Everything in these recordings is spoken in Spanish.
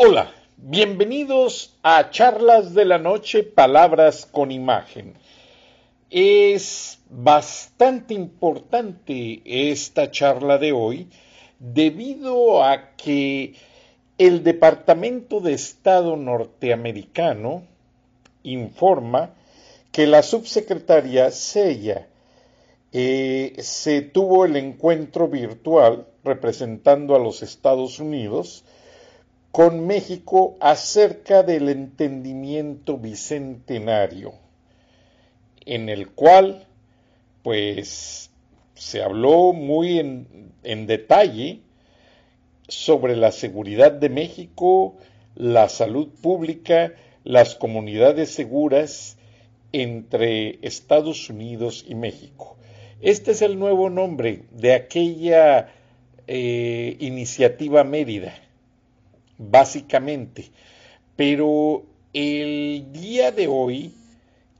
Hola, bienvenidos a Charlas de la Noche, Palabras con Imagen. Es bastante importante esta charla de hoy debido a que el Departamento de Estado norteamericano informa que la subsecretaria Sella eh, se tuvo el encuentro virtual representando a los Estados Unidos con México acerca del entendimiento bicentenario, en el cual, pues, se habló muy en, detalle sobre la seguridad de México, la salud pública, las comunidades seguras entre Estados Unidos y México. Este es el nuevo nombre de aquella eh, iniciativa Mérida básicamente. Pero el día de hoy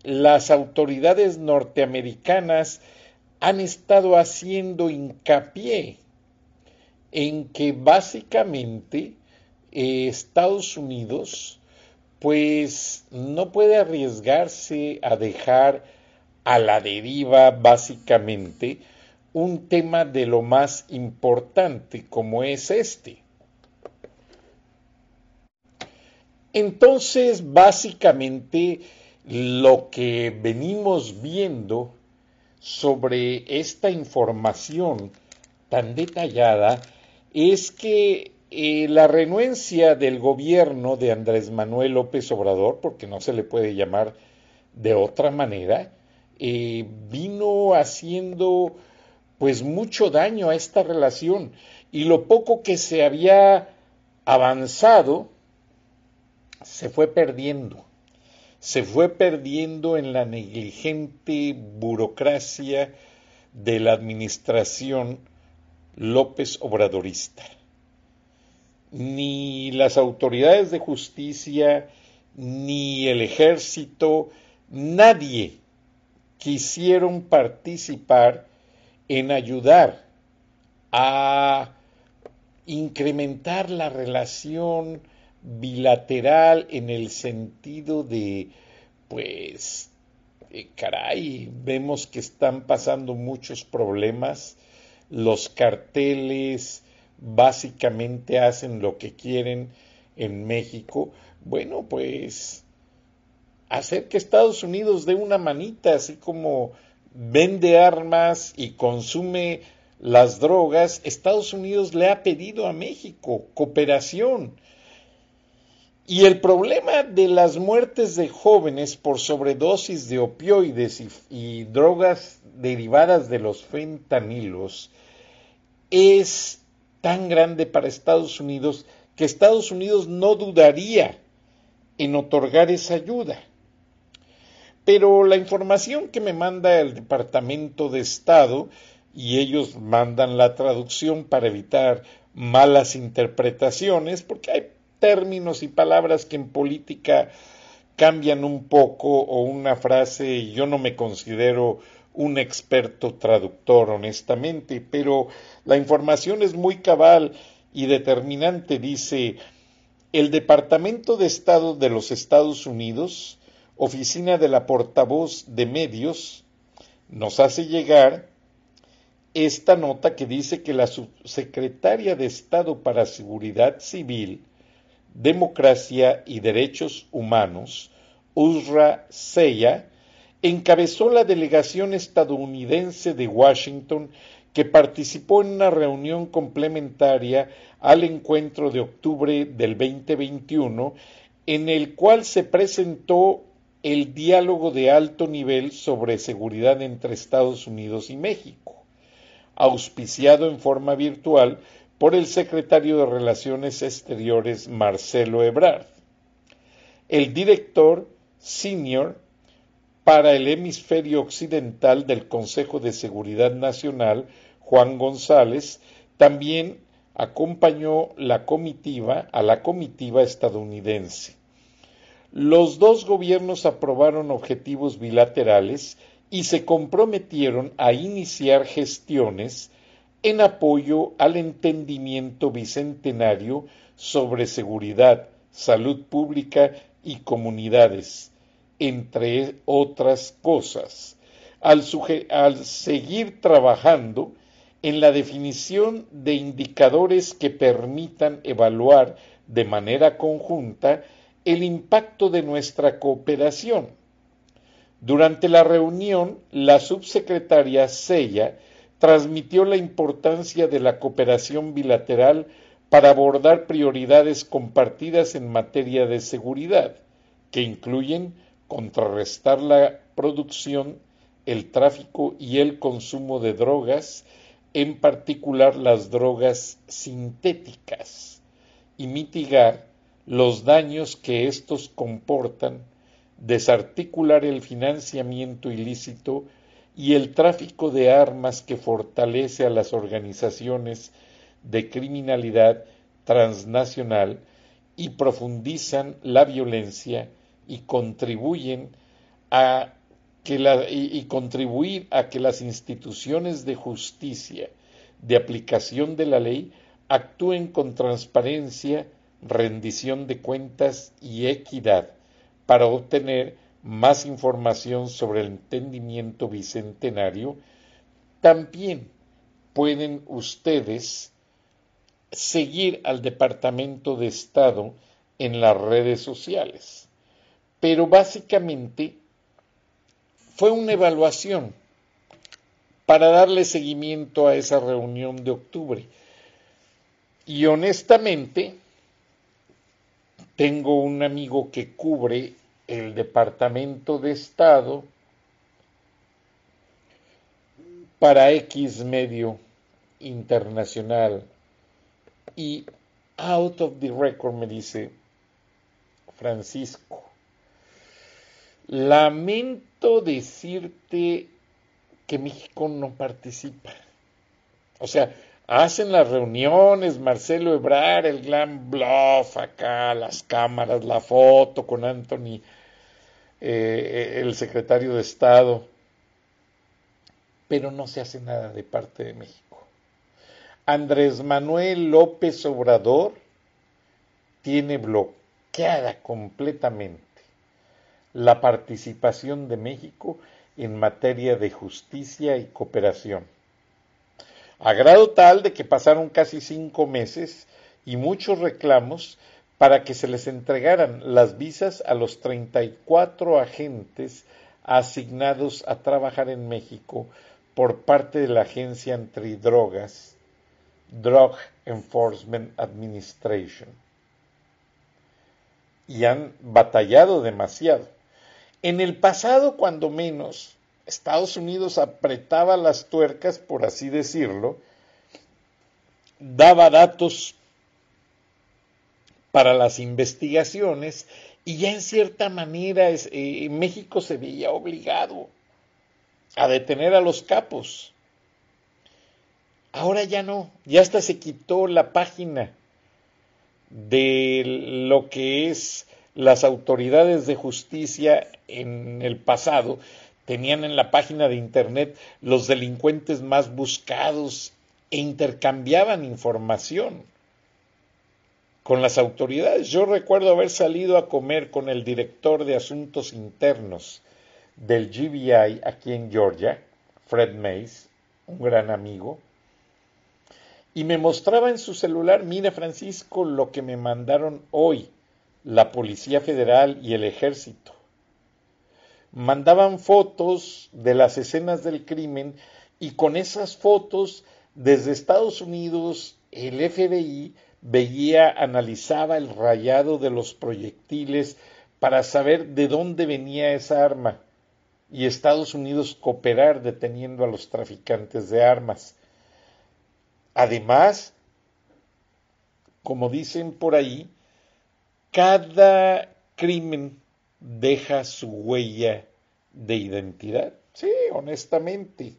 las autoridades norteamericanas han estado haciendo hincapié en que básicamente eh, Estados Unidos pues no puede arriesgarse a dejar a la deriva básicamente un tema de lo más importante como es este. Entonces, básicamente, lo que venimos viendo sobre esta información tan detallada es que eh, la renuencia del gobierno de Andrés Manuel López Obrador, porque no se le puede llamar de otra manera, eh, vino haciendo pues mucho daño a esta relación. Y lo poco que se había avanzado se fue perdiendo, se fue perdiendo en la negligente burocracia de la administración López Obradorista. Ni las autoridades de justicia, ni el ejército, nadie quisieron participar en ayudar a incrementar la relación bilateral en el sentido de, pues, eh, caray, vemos que están pasando muchos problemas, los carteles básicamente hacen lo que quieren en México, bueno, pues hacer que Estados Unidos dé una manita, así como vende armas y consume las drogas, Estados Unidos le ha pedido a México cooperación y el problema de las muertes de jóvenes por sobredosis de opioides y, drogas derivadas de los fentanilos es tan grande para Estados Unidos que Estados Unidos no dudaría en otorgar esa ayuda. Pero la información que me manda el Departamento de Estado, y ellos mandan la traducción para evitar malas interpretaciones, porque hay términos y palabras que en política cambian un poco o una frase, yo no me considero un experto traductor, honestamente, pero la información es muy cabal y determinante. Dice, el Departamento de Estado de los Estados Unidos, Oficina de la Portavoz de Medios, nos hace llegar esta nota que dice que la subsecretaria de Estado para Seguridad Civil, Democracia y Derechos Humanos, Usra Seya, encabezó la delegación estadounidense de Washington que participó en una reunión complementaria al encuentro de octubre del 2021 en el cual se presentó el diálogo de alto nivel sobre seguridad entre Estados Unidos y México, auspiciado en forma virtual por el secretario de Relaciones Exteriores Marcelo Ebrard. El director senior para el hemisferio occidental del Consejo de Seguridad Nacional, Juan González, también acompañó la comitiva a la comitiva estadounidense. Los dos gobiernos aprobaron objetivos bilaterales y se comprometieron a iniciar gestiones en apoyo al entendimiento bicentenario sobre seguridad, salud pública y comunidades, entre otras cosas, al, seguir trabajando en la definición de indicadores que permitan evaluar de manera conjunta el impacto de nuestra cooperación. Durante la reunión, la subsecretaria Sella transmitió la importancia de la cooperación bilateral para abordar prioridades compartidas en materia de seguridad, que incluyen contrarrestar la producción, el tráfico y el consumo de drogas, en particular las drogas sintéticas, y mitigar los daños que estos comportan, desarticular el financiamiento ilícito y el tráfico de armas que fortalece a las organizaciones de criminalidad transnacional y profundizan la violencia y contribuyen a que y contribuir a que las instituciones de justicia de aplicación de la ley actúen con transparencia rendición de cuentas y equidad para obtener más información sobre el entendimiento bicentenario, también pueden ustedes seguir al Departamento de Estado en las redes sociales. Pero básicamente fue una evaluación para darle seguimiento a esa reunión de octubre. Y honestamente, tengo un amigo que cubre el Departamento de Estado para X medio internacional y out of the record me dice Francisco, lamento decirte que México no participa. O sea, hacen las reuniones, Marcelo Ebrar, el glam bluff acá, las cámaras, la foto con Anthony, eh, el secretario de Estado, pero no se hace nada de parte de México. Andrés Manuel López Obrador tiene bloqueada completamente la participación de México en materia de justicia y cooperación a grado tal de que pasaron casi cinco meses y muchos reclamos para que se les entregaran las visas a los 34 agentes asignados a trabajar en México por parte de la agencia antidrogas, Drug Enforcement Administration. Y han batallado demasiado. En el pasado, cuando menos, Estados Unidos apretaba las tuercas, por así decirlo, daba datos para las investigaciones y ya en cierta manera eh, México se veía obligado a detener a los capos. Ahora ya no, ya hasta se quitó la página de lo que es las autoridades de justicia en el pasado tenían en la página de internet los delincuentes más buscados e intercambiaban información con las autoridades. Yo recuerdo haber salido a comer con el director de asuntos internos del GBI aquí en Georgia, Fred Mays, un gran amigo, y me mostraba en su celular, mira Francisco, lo que me mandaron hoy la Policía Federal y el Ejército. Mandaban fotos de las escenas del crimen y con esas fotos desde Estados Unidos el FBI veía, analizaba el rayado de los proyectiles para saber de dónde venía esa arma y Estados Unidos cooperar deteniendo a los traficantes de armas. Además, como dicen por ahí, cada crimen deja su huella de identidad. Sí, honestamente,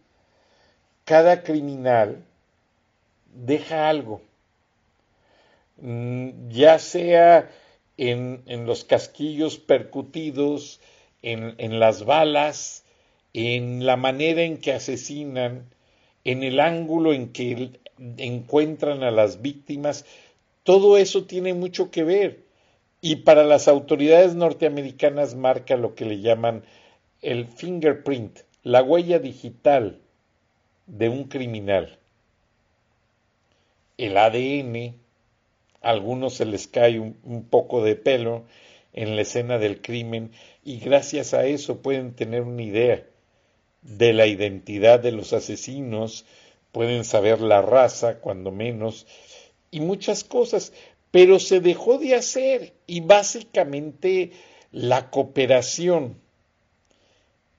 cada criminal deja algo, ya sea en, los casquillos percutidos, en, en las balas, en la manera en que asesinan, en el ángulo en que encuentran a las víctimas, todo eso tiene mucho que ver. Y para las autoridades norteamericanas marca lo que le llaman el fingerprint, la huella digital de un criminal. El ADN, a algunos se les cae un, poco de pelo en la escena del crimen y gracias a eso pueden tener una idea de la identidad de los asesinos, pueden saber la raza, cuando menos, y muchas cosas, pero se dejó de hacer y básicamente la cooperación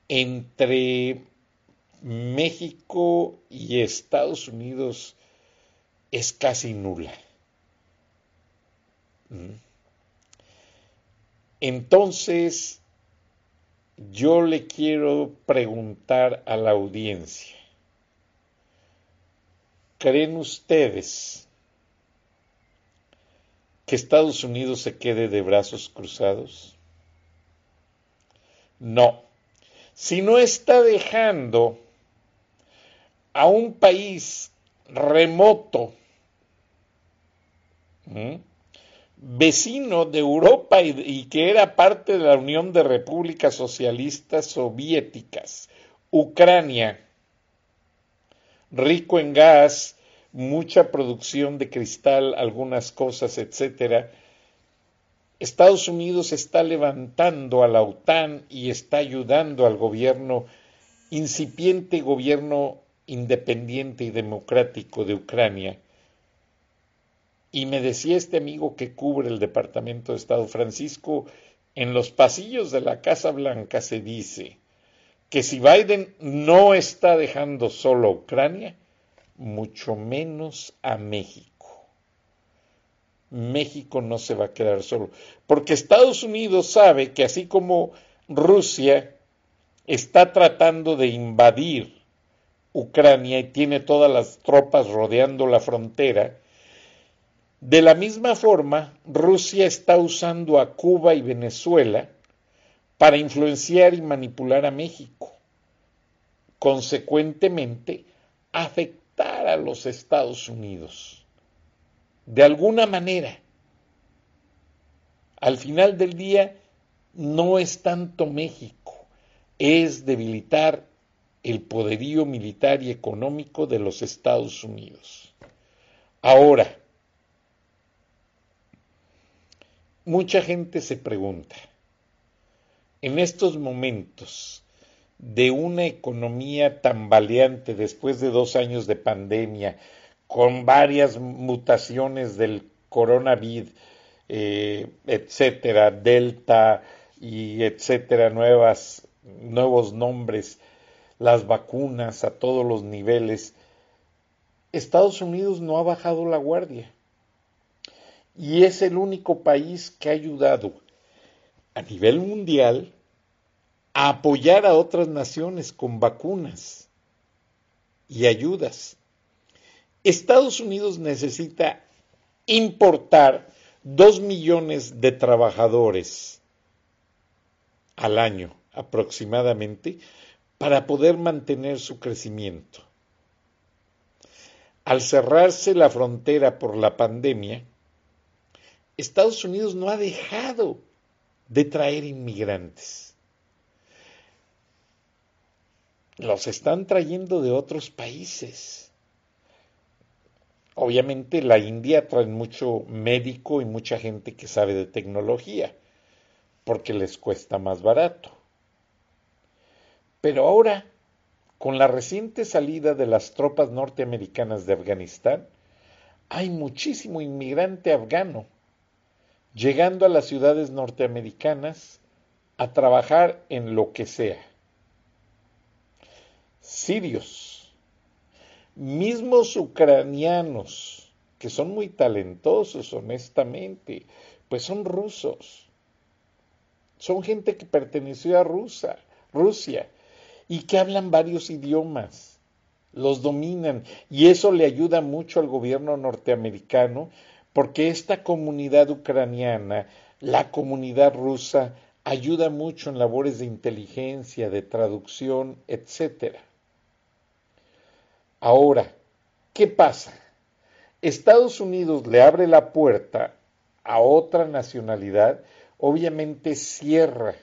entre México y Estados Unidos es casi nula. Entonces, yo le quiero preguntar a la audiencia, ¿creen ustedes que Estados Unidos se quede de brazos cruzados? No. Si no está dejando a un país remoto, vecino de Europa y, que era parte de la Unión de Repúblicas Socialistas Soviéticas, Ucrania, rico en gas, mucha producción de cristal, algunas cosas, etcétera. Estados Unidos está levantando a la OTAN y está ayudando al gobierno, incipiente gobierno independiente y democrático de Ucrania. Y me decía este amigo que cubre el Departamento de Estado Francisco, en los pasillos de la Casa Blanca se dice que si Biden no está dejando solo a Ucrania, mucho menos a México. México no se va a quedar solo, porque Estados Unidos sabe que así como Rusia está tratando de invadir Ucrania y tiene todas las tropas rodeando la frontera, de la misma forma Rusia está usando a Cuba y Venezuela para influenciar y manipular a México. Consecuentemente, afectar a los Estados Unidos. De alguna manera. Al final del día, no es tanto México, es debilitar el poderío militar y económico de los Estados Unidos. Ahora, mucha gente se pregunta, en estos momentos de una economía tambaleante después de dos años de pandemia, con varias mutaciones del coronavirus, eh, etcétera, Delta y etcétera, nuevas, nuevos nombres, las vacunas a todos los niveles, Estados Unidos no ha bajado la guardia. Y es el único país que ha ayudado a nivel mundial a apoyar a otras naciones con vacunas y ayudas. Estados Unidos necesita importar dos millones de trabajadores al año aproximadamente para poder mantener su crecimiento. Al cerrarse la frontera por la pandemia, Estados Unidos no ha dejado de traer inmigrantes. los están trayendo de otros países. Obviamente la India trae mucho médico y mucha gente que sabe de tecnología, porque les cuesta más barato. Pero ahora, con la reciente salida de las tropas norteamericanas de Afganistán, hay muchísimo inmigrante afgano llegando a las ciudades norteamericanas a trabajar en lo que sea. Sirios, mismos ucranianos, que son muy talentosos, honestamente, pues son rusos. Son gente que perteneció a Rusia, Rusia y que hablan varios idiomas, los dominan y eso le ayuda mucho al gobierno norteamericano porque esta comunidad ucraniana, la comunidad rusa, ayuda mucho en labores de inteligencia, de traducción, etc. Ahora, ¿qué pasa? Estados Unidos le abre la puerta a otra nacionalidad, obviamente cierra.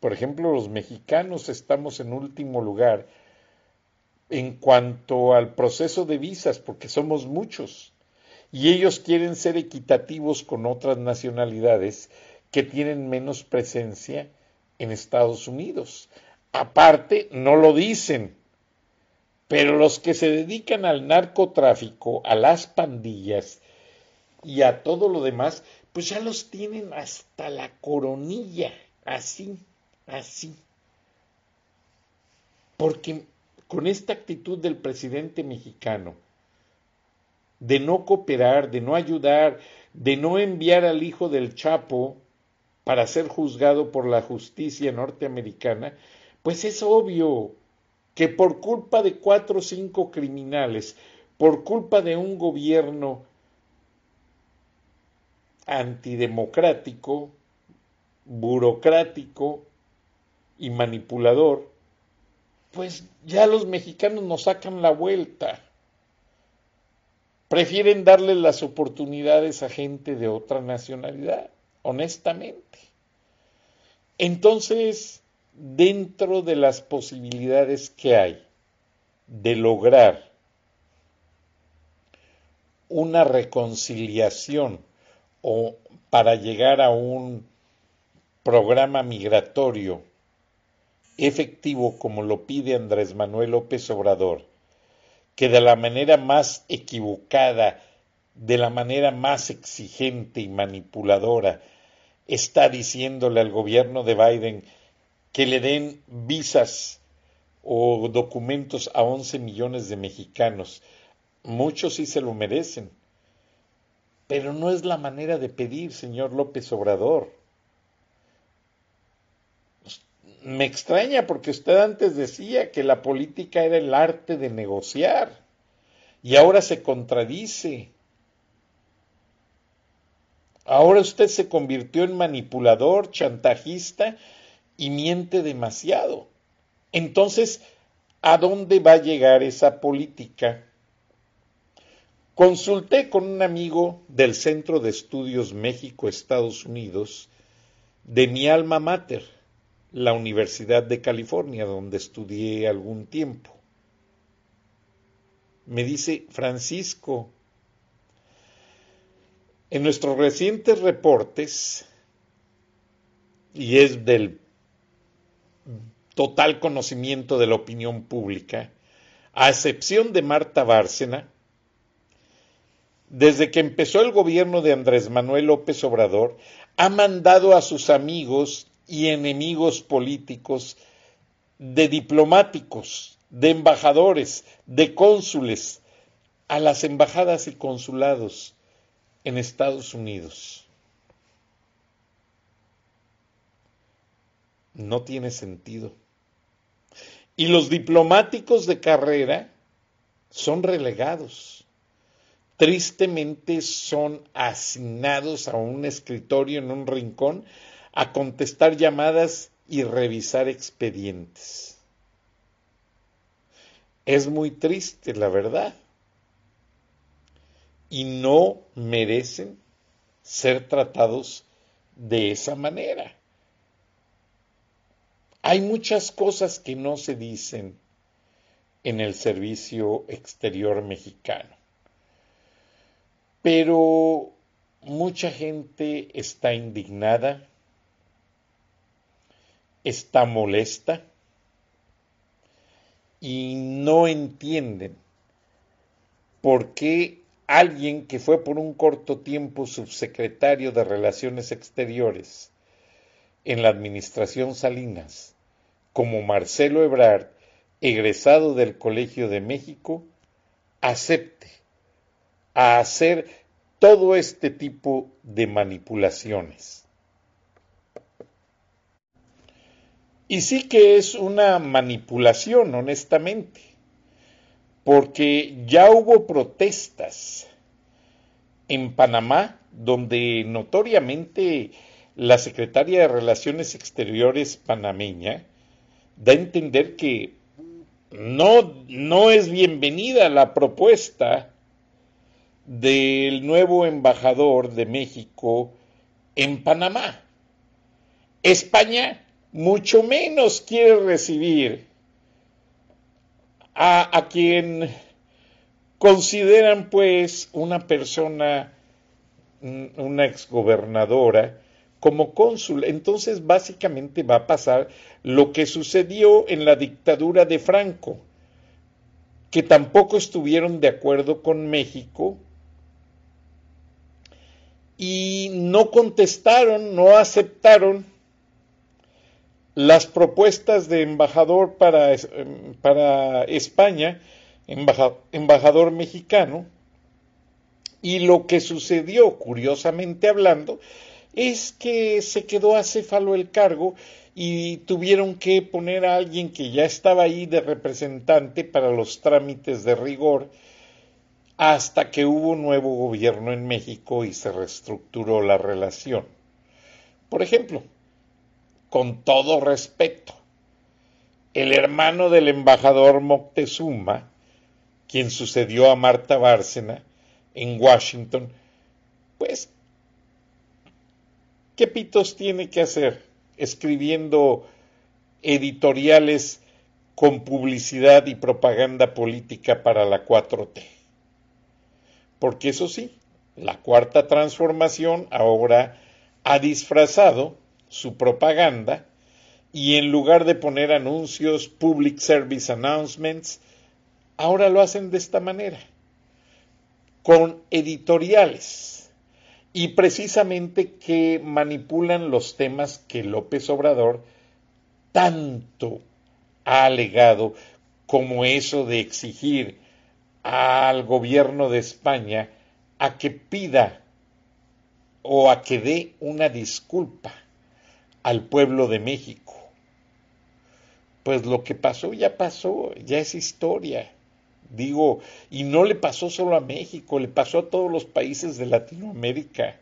Por ejemplo, los mexicanos estamos en último lugar en cuanto al proceso de visas, porque somos muchos, y ellos quieren ser equitativos con otras nacionalidades que tienen menos presencia en Estados Unidos. Aparte, no lo dicen, pero los que se dedican al narcotráfico, a las pandillas y a todo lo demás, pues ya los tienen hasta la coronilla, así, así. Porque con esta actitud del presidente mexicano de no cooperar, de no ayudar, de no enviar al hijo del Chapo para ser juzgado por la justicia norteamericana, pues es obvio que por culpa de cuatro o cinco criminales, por culpa de un gobierno antidemocrático, burocrático y manipulador, pues ya los mexicanos nos sacan la vuelta. Prefieren darle las oportunidades a gente de otra nacionalidad, honestamente. Entonces, dentro de las posibilidades que hay de lograr una reconciliación o para llegar a un programa migratorio efectivo como lo pide Andrés Manuel López Obrador, que de la manera más equivocada, de la manera más exigente y manipuladora, está diciéndole al gobierno de Biden que le den visas o documentos a 11 millones de mexicanos. Muchos sí se lo merecen, pero no es la manera de pedir, señor López Obrador me extraña porque usted antes decía que la política era el arte de negociar y ahora se contradice. Ahora usted se convirtió en manipulador, chantajista y miente demasiado. Entonces, ¿a dónde va a llegar esa política? Consulté con un amigo del Centro de Estudios México-Estados Unidos de mi alma mater la Universidad de California, donde estudié algún tiempo. Me dice Francisco, en nuestros recientes reportes, y es del total conocimiento de la opinión pública, a excepción de Marta Bárcena, desde que empezó el gobierno de Andrés Manuel López Obrador, ha mandado a sus amigos y enemigos políticos, de diplomáticos, de embajadores, de cónsules, a las embajadas y consulados en Estados Unidos. No tiene sentido. Y los diplomáticos de carrera son relegados. Tristemente son asignados a un escritorio en un rincón a contestar llamadas y revisar expedientes. Es muy triste, la verdad. Y no merecen ser tratados de esa manera. Hay muchas cosas que no se dicen en el servicio exterior mexicano. Pero mucha gente está indignada, está molesta y no entienden por qué alguien que fue por un corto tiempo subsecretario de Relaciones Exteriores en la administración Salinas, como Marcelo Ebrard, egresado del Colegio de México, acepte a hacer todo este tipo de manipulaciones. Y sí que es una manipulación, honestamente, porque ya hubo protestas en Panamá donde notoriamente la secretaria de Relaciones Exteriores panameña da a entender que no, no es bienvenida la propuesta del nuevo embajador de México en Panamá. España mucho menos quiere recibir a, a quien consideran pues una persona, una exgobernadora, como cónsul. Entonces, básicamente va a pasar lo que sucedió en la dictadura de Franco, que tampoco estuvieron de acuerdo con México y no contestaron, no aceptaron las propuestas de embajador para, para España, embajador mexicano, y lo que sucedió, curiosamente hablando, es que se quedó acéfalo el cargo y tuvieron que poner a alguien que ya estaba ahí de representante para los trámites de rigor hasta que hubo nuevo gobierno en México y se reestructuró la relación. Por ejemplo, con todo respeto, el hermano del embajador Moctezuma, quien sucedió a Marta Bárcena en Washington, pues ¿Qué pitos tiene que hacer escribiendo editoriales con publicidad y propaganda política para la 4T? Porque eso sí, la cuarta transformación ahora ha disfrazado su propaganda y en lugar de poner anuncios, public service announcements, ahora lo hacen de esta manera, con editoriales. Y precisamente que manipulan los temas que López Obrador tanto ha alegado como eso de exigir al gobierno de España a que pida o a que dé una disculpa al pueblo de México. Pues lo que pasó ya pasó, ya es historia. Digo, y no le pasó solo a México, le pasó a todos los países de Latinoamérica.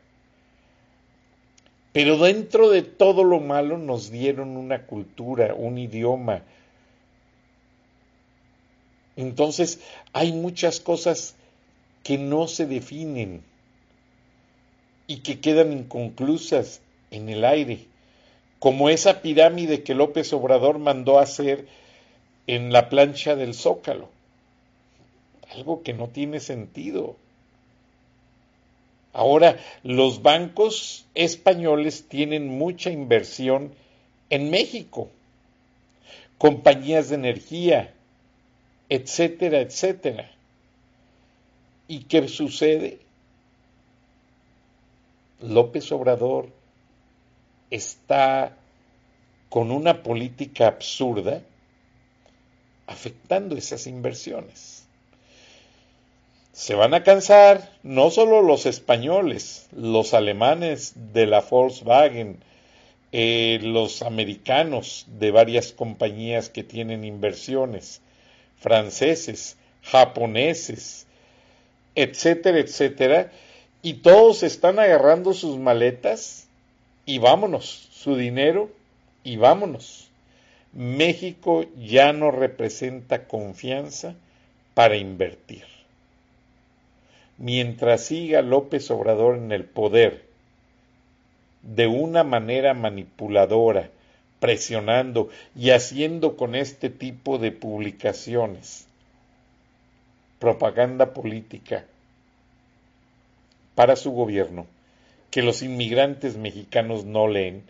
Pero dentro de todo lo malo nos dieron una cultura, un idioma. Entonces hay muchas cosas que no se definen y que quedan inconclusas en el aire, como esa pirámide que López Obrador mandó hacer en la plancha del Zócalo algo que no tiene sentido. Ahora, los bancos españoles tienen mucha inversión en México, compañías de energía, etcétera, etcétera. ¿Y qué sucede? López Obrador está con una política absurda afectando esas inversiones. Se van a cansar no solo los españoles, los alemanes de la Volkswagen, eh, los americanos de varias compañías que tienen inversiones, franceses, japoneses, etcétera, etcétera, y todos están agarrando sus maletas y vámonos, su dinero y vámonos. México ya no representa confianza para invertir mientras siga López Obrador en el poder de una manera manipuladora presionando y haciendo con este tipo de publicaciones propaganda política para su gobierno que los inmigrantes mexicanos no leen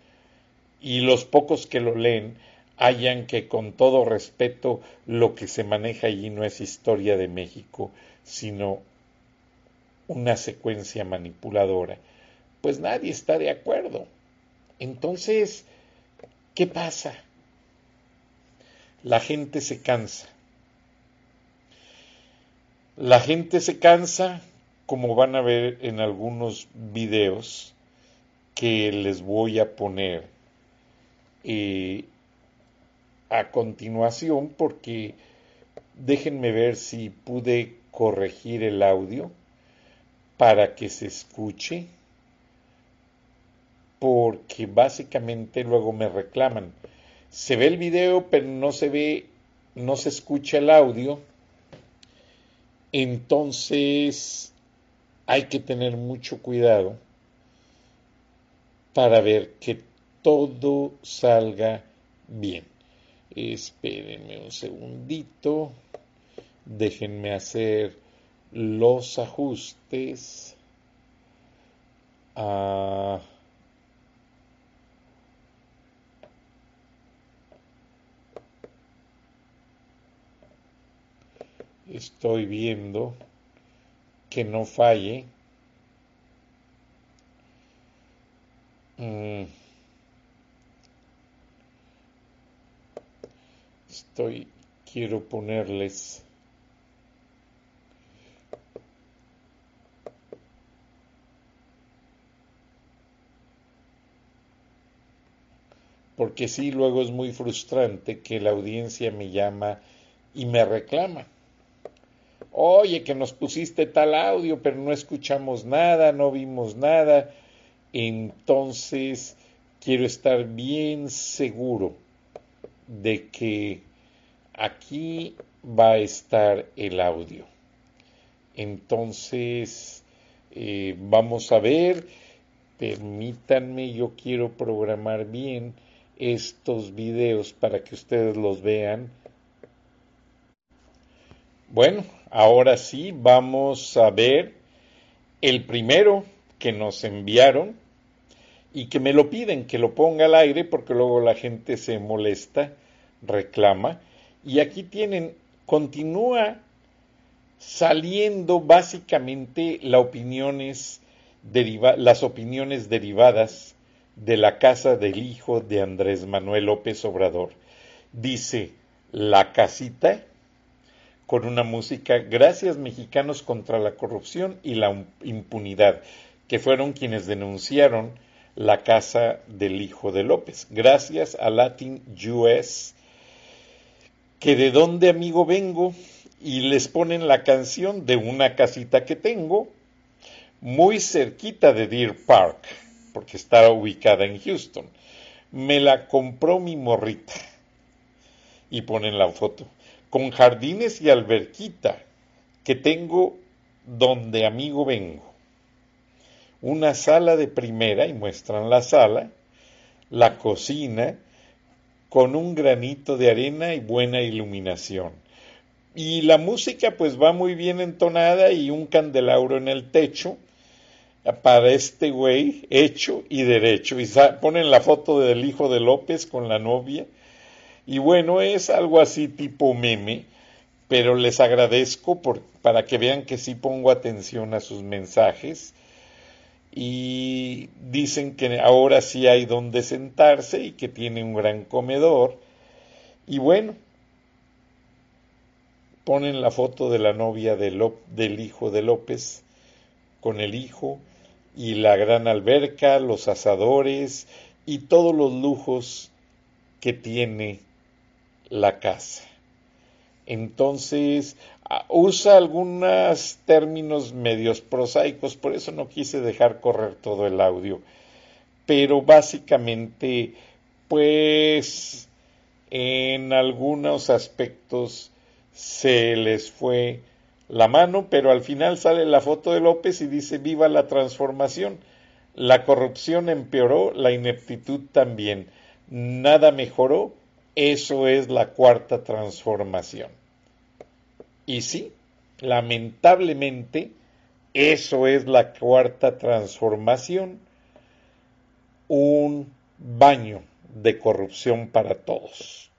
y los pocos que lo leen hayan que con todo respeto lo que se maneja allí no es historia de México, sino una secuencia manipuladora. Pues nadie está de acuerdo. Entonces, ¿qué pasa? La gente se cansa. La gente se cansa, como van a ver en algunos videos que les voy a poner eh, a continuación, porque déjenme ver si pude corregir el audio para que se escuche, porque básicamente luego me reclaman. Se ve el video, pero no se ve, no se escucha el audio. Entonces hay que tener mucho cuidado para ver que todo salga bien. Espérenme un segundito. Déjenme hacer los ajustes. Ah, estoy viendo que no falle. Mm. Estoy, quiero ponerles porque sí, luego es muy frustrante que la audiencia me llama y me reclama. Oye, que nos pusiste tal audio, pero no escuchamos nada, no vimos nada. Entonces, quiero estar bien seguro de que aquí va a estar el audio. Entonces, eh, vamos a ver, permítanme, yo quiero programar bien estos videos para que ustedes los vean. Bueno, ahora sí vamos a ver el primero que nos enviaron y que me lo piden, que lo ponga al aire porque luego la gente se molesta, reclama. Y aquí tienen, continúa saliendo básicamente las opiniones derivadas de la casa del hijo de Andrés Manuel López Obrador. Dice, la casita, con una música, gracias mexicanos contra la corrupción y la impunidad, que fueron quienes denunciaron la casa del hijo de López. Gracias a Latin US, que de dónde amigo vengo, y les ponen la canción de una casita que tengo, muy cerquita de Deer Park porque está ubicada en Houston. Me la compró mi morrita. Y ponen la foto. Con jardines y alberquita que tengo donde amigo vengo. Una sala de primera, y muestran la sala, la cocina, con un granito de arena y buena iluminación. Y la música pues va muy bien entonada y un candelabro en el techo para este güey hecho y derecho. Y ponen la foto del hijo de López con la novia. Y bueno, es algo así tipo meme, pero les agradezco para que vean que sí pongo atención a sus mensajes. Y dicen que ahora sí hay donde sentarse y que tiene un gran comedor. Y bueno, ponen la foto de la novia del hijo de López con el hijo y la gran alberca, los asadores y todos los lujos que tiene la casa. Entonces, usa algunos términos medios prosaicos, por eso no quise dejar correr todo el audio. Pero básicamente, pues, en algunos aspectos se les fue la mano, pero al final sale la foto de López y dice viva la transformación. La corrupción empeoró, la ineptitud también. nada mejoró, eso es la cuarta transformación. Y sí, lamentablemente, eso es la cuarta transformación, un baño de corrupción para todos.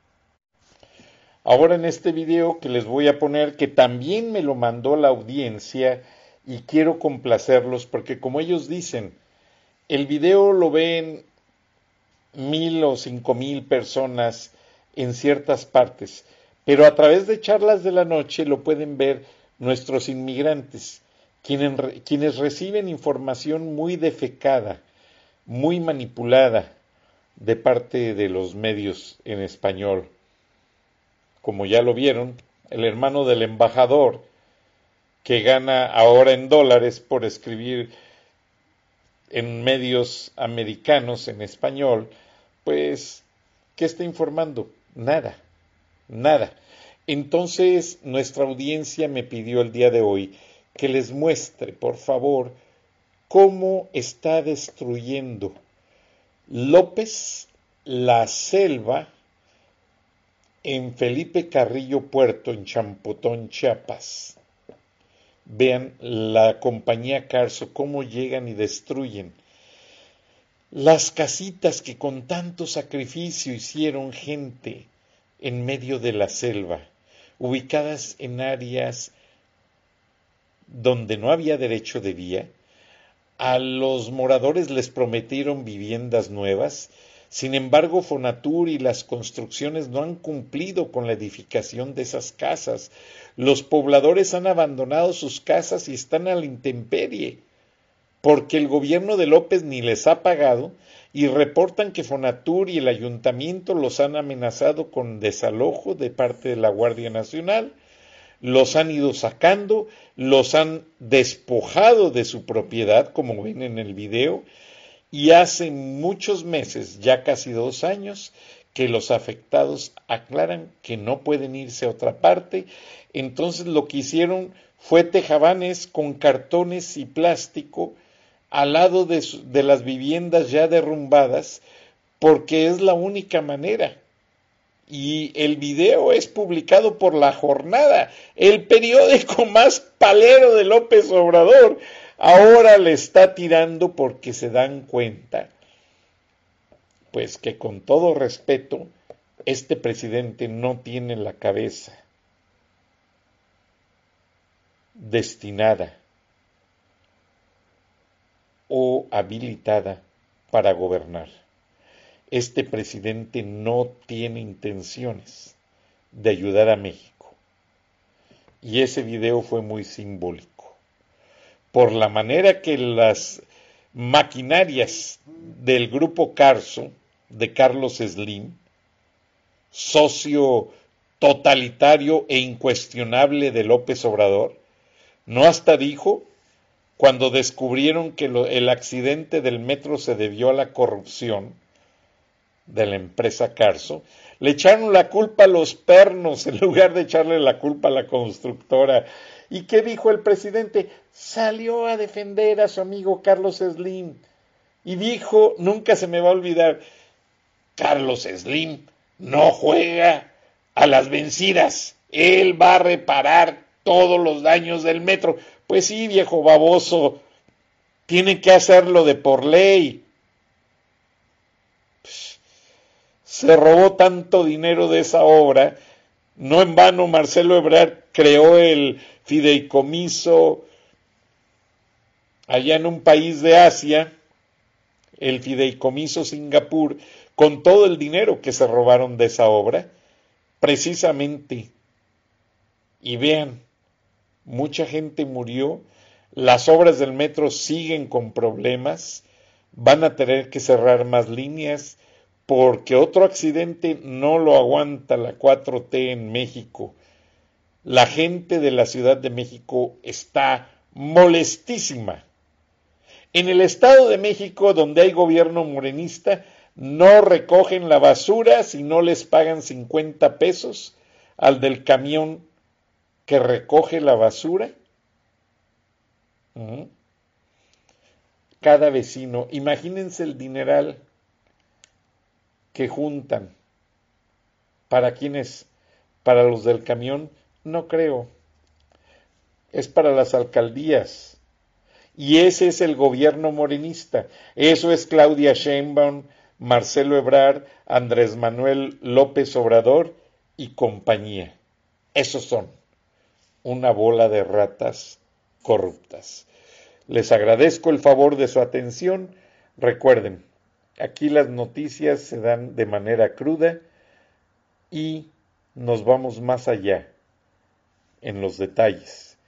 Ahora en este video que les voy a poner, que también me lo mandó la audiencia y quiero complacerlos porque como ellos dicen, el video lo ven mil o cinco mil personas en ciertas partes, pero a través de charlas de la noche lo pueden ver nuestros inmigrantes, quienes, quienes reciben información muy defecada, muy manipulada de parte de los medios en español como ya lo vieron, el hermano del embajador, que gana ahora en dólares por escribir en medios americanos en español, pues, ¿qué está informando? Nada, nada. Entonces, nuestra audiencia me pidió el día de hoy que les muestre, por favor, cómo está destruyendo López la selva en Felipe Carrillo Puerto, en Champotón, Chiapas. Vean la compañía Carso, cómo llegan y destruyen las casitas que con tanto sacrificio hicieron gente en medio de la selva, ubicadas en áreas donde no había derecho de vía, a los moradores les prometieron viviendas nuevas sin embargo, Fonatur y las construcciones no han cumplido con la edificación de esas casas. Los pobladores han abandonado sus casas y están a la intemperie, porque el gobierno de López ni les ha pagado y reportan que Fonatur y el ayuntamiento los han amenazado con desalojo de parte de la Guardia Nacional, los han ido sacando, los han despojado de su propiedad, como ven en el video, y hace muchos meses, ya casi dos años, que los afectados aclaran que no pueden irse a otra parte. Entonces lo que hicieron fue tejabanes con cartones y plástico al lado de, las viviendas ya derrumbadas, porque es la única manera. Y el video es publicado por La Jornada, el periódico más palero de López Obrador. Ahora le está tirando porque se dan cuenta, pues que con todo respeto, este presidente no tiene la cabeza destinada o habilitada para gobernar. Este presidente no tiene intenciones de ayudar a México. Y ese video fue muy simbólico por la manera que las maquinarias del grupo Carso, de Carlos Slim, socio totalitario e incuestionable de López Obrador, no hasta dijo, cuando descubrieron que el accidente del metro se debió a la corrupción de la empresa Carso, le echaron la culpa a los pernos en lugar de echarle la culpa a la constructora ¿Y qué dijo el presidente? Salió a defender a su amigo Carlos Slim y dijo, nunca se me va a olvidar, Carlos Slim no juega a las vencidas, él va a reparar todos los daños del metro. Pues sí, viejo baboso, tiene que hacerlo de por ley. Se robó tanto dinero de esa obra, no en vano Marcelo Ebrard creó el fideicomiso allá en un país de Asia, el fideicomiso Singapur, con todo el dinero que se robaron de esa obra, precisamente. Y vean, mucha gente murió, las obras del metro siguen con problemas, van a tener que cerrar más líneas, porque otro accidente no lo aguanta la 4T en México. La gente de la Ciudad de México está molestísima. En el Estado de México, donde hay gobierno morenista, no recogen la basura si no les pagan 50 pesos al del camión que recoge la basura. Cada vecino, imagínense el dineral que juntan. ¿Para quiénes? ¿Para los del camión? No creo. Es para las alcaldías. Y ese es el gobierno morenista. Eso es Claudia Sheinbaum, Marcelo Ebrard, Andrés Manuel López Obrador y compañía. Esos son una bola de ratas corruptas. Les agradezco el favor de su atención. Recuerden, aquí las noticias se dan de manera cruda y nos vamos más allá en los detalles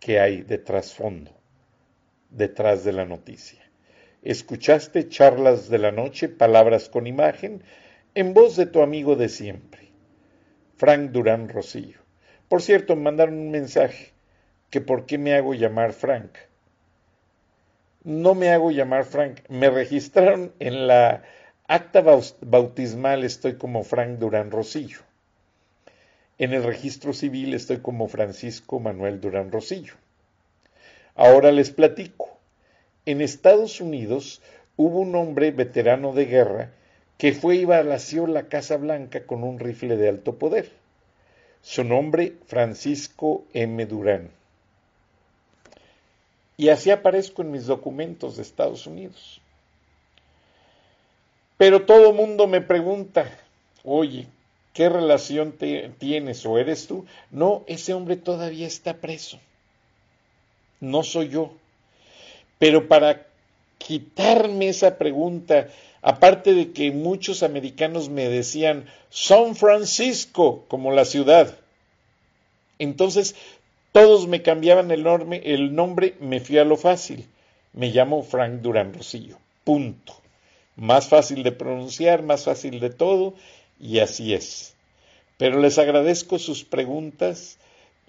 que hay de trasfondo, detrás de la noticia. Escuchaste charlas de la noche, palabras con imagen, en voz de tu amigo de siempre, Frank Durán Rosillo. Por cierto, me mandaron un mensaje que por qué me hago llamar Frank. No me hago llamar Frank, me registraron en la acta bautismal estoy como Frank Durán Rosillo. En el registro civil estoy como Francisco Manuel Durán Rosillo. Ahora les platico. En Estados Unidos hubo un hombre veterano de guerra que fue y balació la Casa Blanca con un rifle de alto poder. Su nombre, Francisco M. Durán. Y así aparezco en mis documentos de Estados Unidos. Pero todo mundo me pregunta, oye, ¿qué relación tienes o eres tú? No, ese hombre todavía está preso. No soy yo. Pero para quitarme esa pregunta, aparte de que muchos americanos me decían San Francisco como la ciudad, entonces todos me cambiaban el, el nombre, me fui a lo fácil. Me llamo Frank Durán Rosillo. Punto más fácil de pronunciar, más fácil de todo, y así es. Pero les agradezco sus preguntas,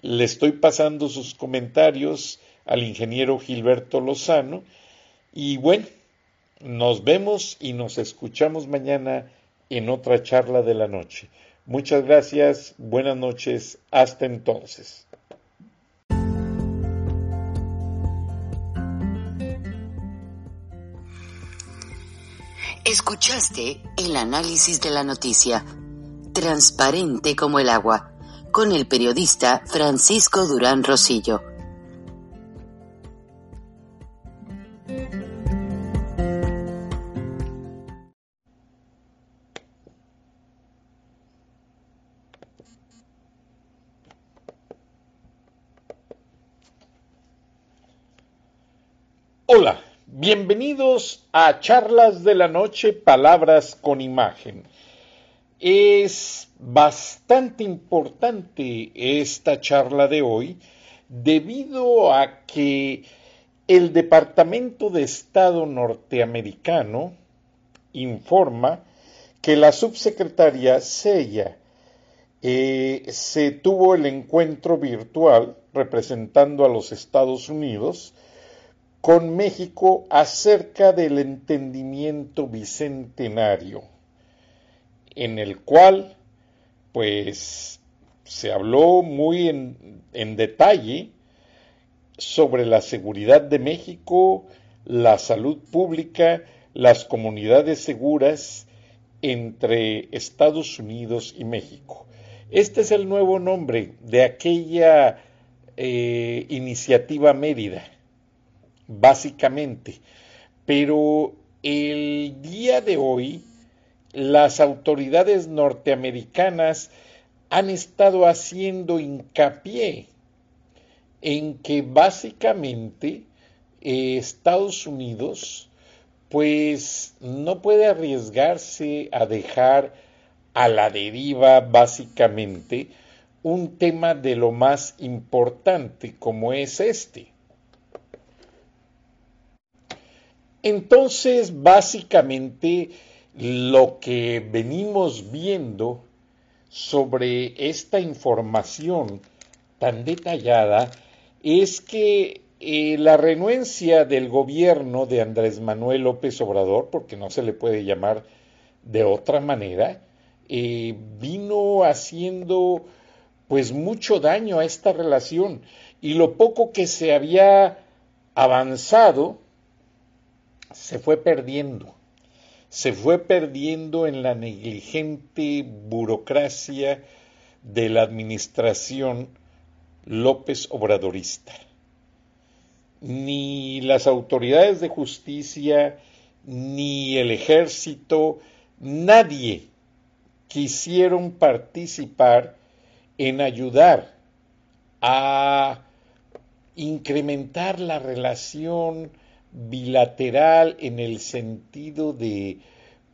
le estoy pasando sus comentarios al ingeniero Gilberto Lozano, y bueno, nos vemos y nos escuchamos mañana en otra charla de la noche. Muchas gracias, buenas noches, hasta entonces. Escuchaste el análisis de la noticia, transparente como el agua, con el periodista Francisco Durán Rosillo. Hola. Bienvenidos a Charlas de la Noche, Palabras con Imagen. Es bastante importante esta charla de hoy debido a que el Departamento de Estado norteamericano informa que la subsecretaria Sella eh, se tuvo el encuentro virtual representando a los Estados Unidos con México acerca del entendimiento bicentenario, en el cual, pues, se habló muy en, detalle sobre la seguridad de México, la salud pública, las comunidades seguras entre Estados Unidos y México. Este es el nuevo nombre de aquella eh, iniciativa Mérida básicamente. Pero el día de hoy las autoridades norteamericanas han estado haciendo hincapié en que básicamente eh, Estados Unidos pues no puede arriesgarse a dejar a la deriva básicamente un tema de lo más importante como es este. Entonces, básicamente, lo que venimos viendo sobre esta información tan detallada es que eh, la renuencia del gobierno de Andrés Manuel López Obrador, porque no se le puede llamar de otra manera, eh, vino haciendo pues mucho daño a esta relación. Y lo poco que se había avanzado se fue perdiendo. se fue perdiendo en la negligente burocracia de la administración López Obradorista. Ni las autoridades de justicia, ni el ejército, nadie quisieron participar en ayudar a incrementar la relación bilateral en el sentido de,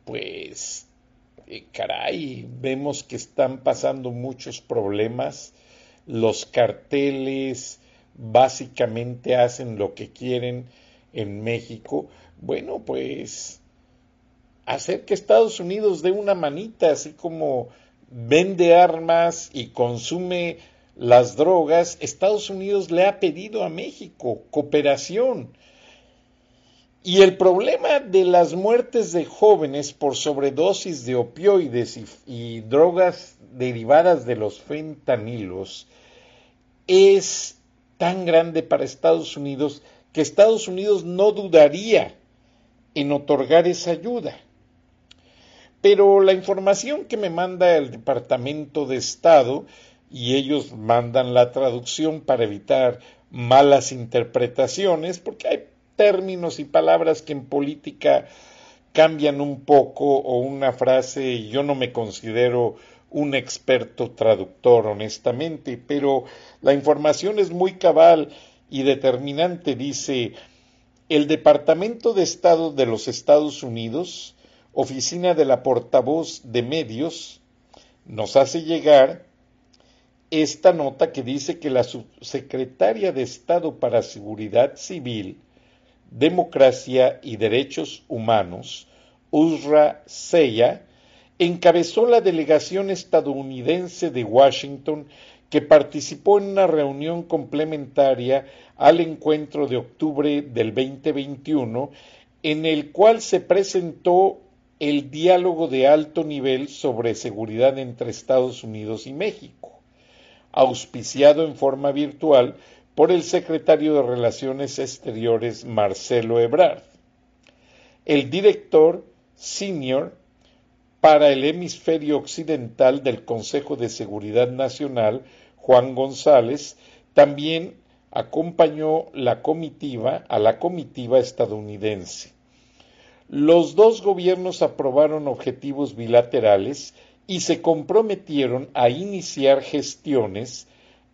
pues, eh, caray, vemos que están pasando muchos problemas, los carteles básicamente hacen lo que quieren en México, bueno, pues hacer que Estados Unidos dé una manita, así como vende armas y consume las drogas, Estados Unidos le ha pedido a México cooperación. Y el problema de las muertes de jóvenes por sobredosis de opioides y, drogas derivadas de los fentanilos es tan grande para Estados Unidos que Estados Unidos no dudaría en otorgar esa ayuda. Pero la información que me manda el Departamento de Estado, y ellos mandan la traducción para evitar malas interpretaciones, porque hay términos y palabras que en política cambian un poco o una frase, yo no me considero un experto traductor honestamente, pero la información es muy cabal y determinante, dice el Departamento de Estado de los Estados Unidos oficina de la portavoz de medios nos hace llegar esta nota que dice que la subsecretaria de Estado para Seguridad Civil, Democracia y Derechos Humanos, Uzra Seya, encabezó la delegación estadounidense de Washington que participó en una reunión complementaria al encuentro de octubre del 2021 en el cual se presentó el diálogo de alto nivel sobre seguridad entre Estados Unidos y México, auspiciado en forma virtual por el secretario de Relaciones Exteriores Marcelo Ebrard. El director senior para el hemisferio occidental del Consejo de Seguridad Nacional, Juan González, también acompañó la comitiva a la comitiva estadounidense. Los dos gobiernos aprobaron objetivos bilaterales y se comprometieron a iniciar gestiones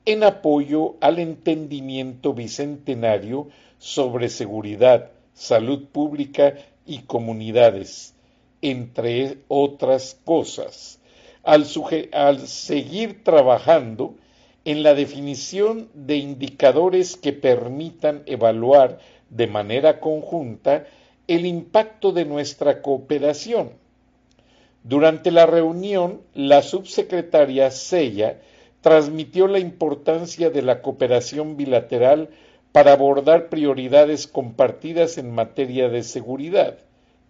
en apoyo al entendimiento bicentenario sobre seguridad, salud pública y comunidades, entre otras cosas, al, seguir trabajando en la definición de indicadores que permitan evaluar de manera conjunta el impacto de nuestra cooperación. Durante la reunión, la subsecretaria Sella transmitió la importancia de la cooperación bilateral para abordar prioridades compartidas en materia de seguridad,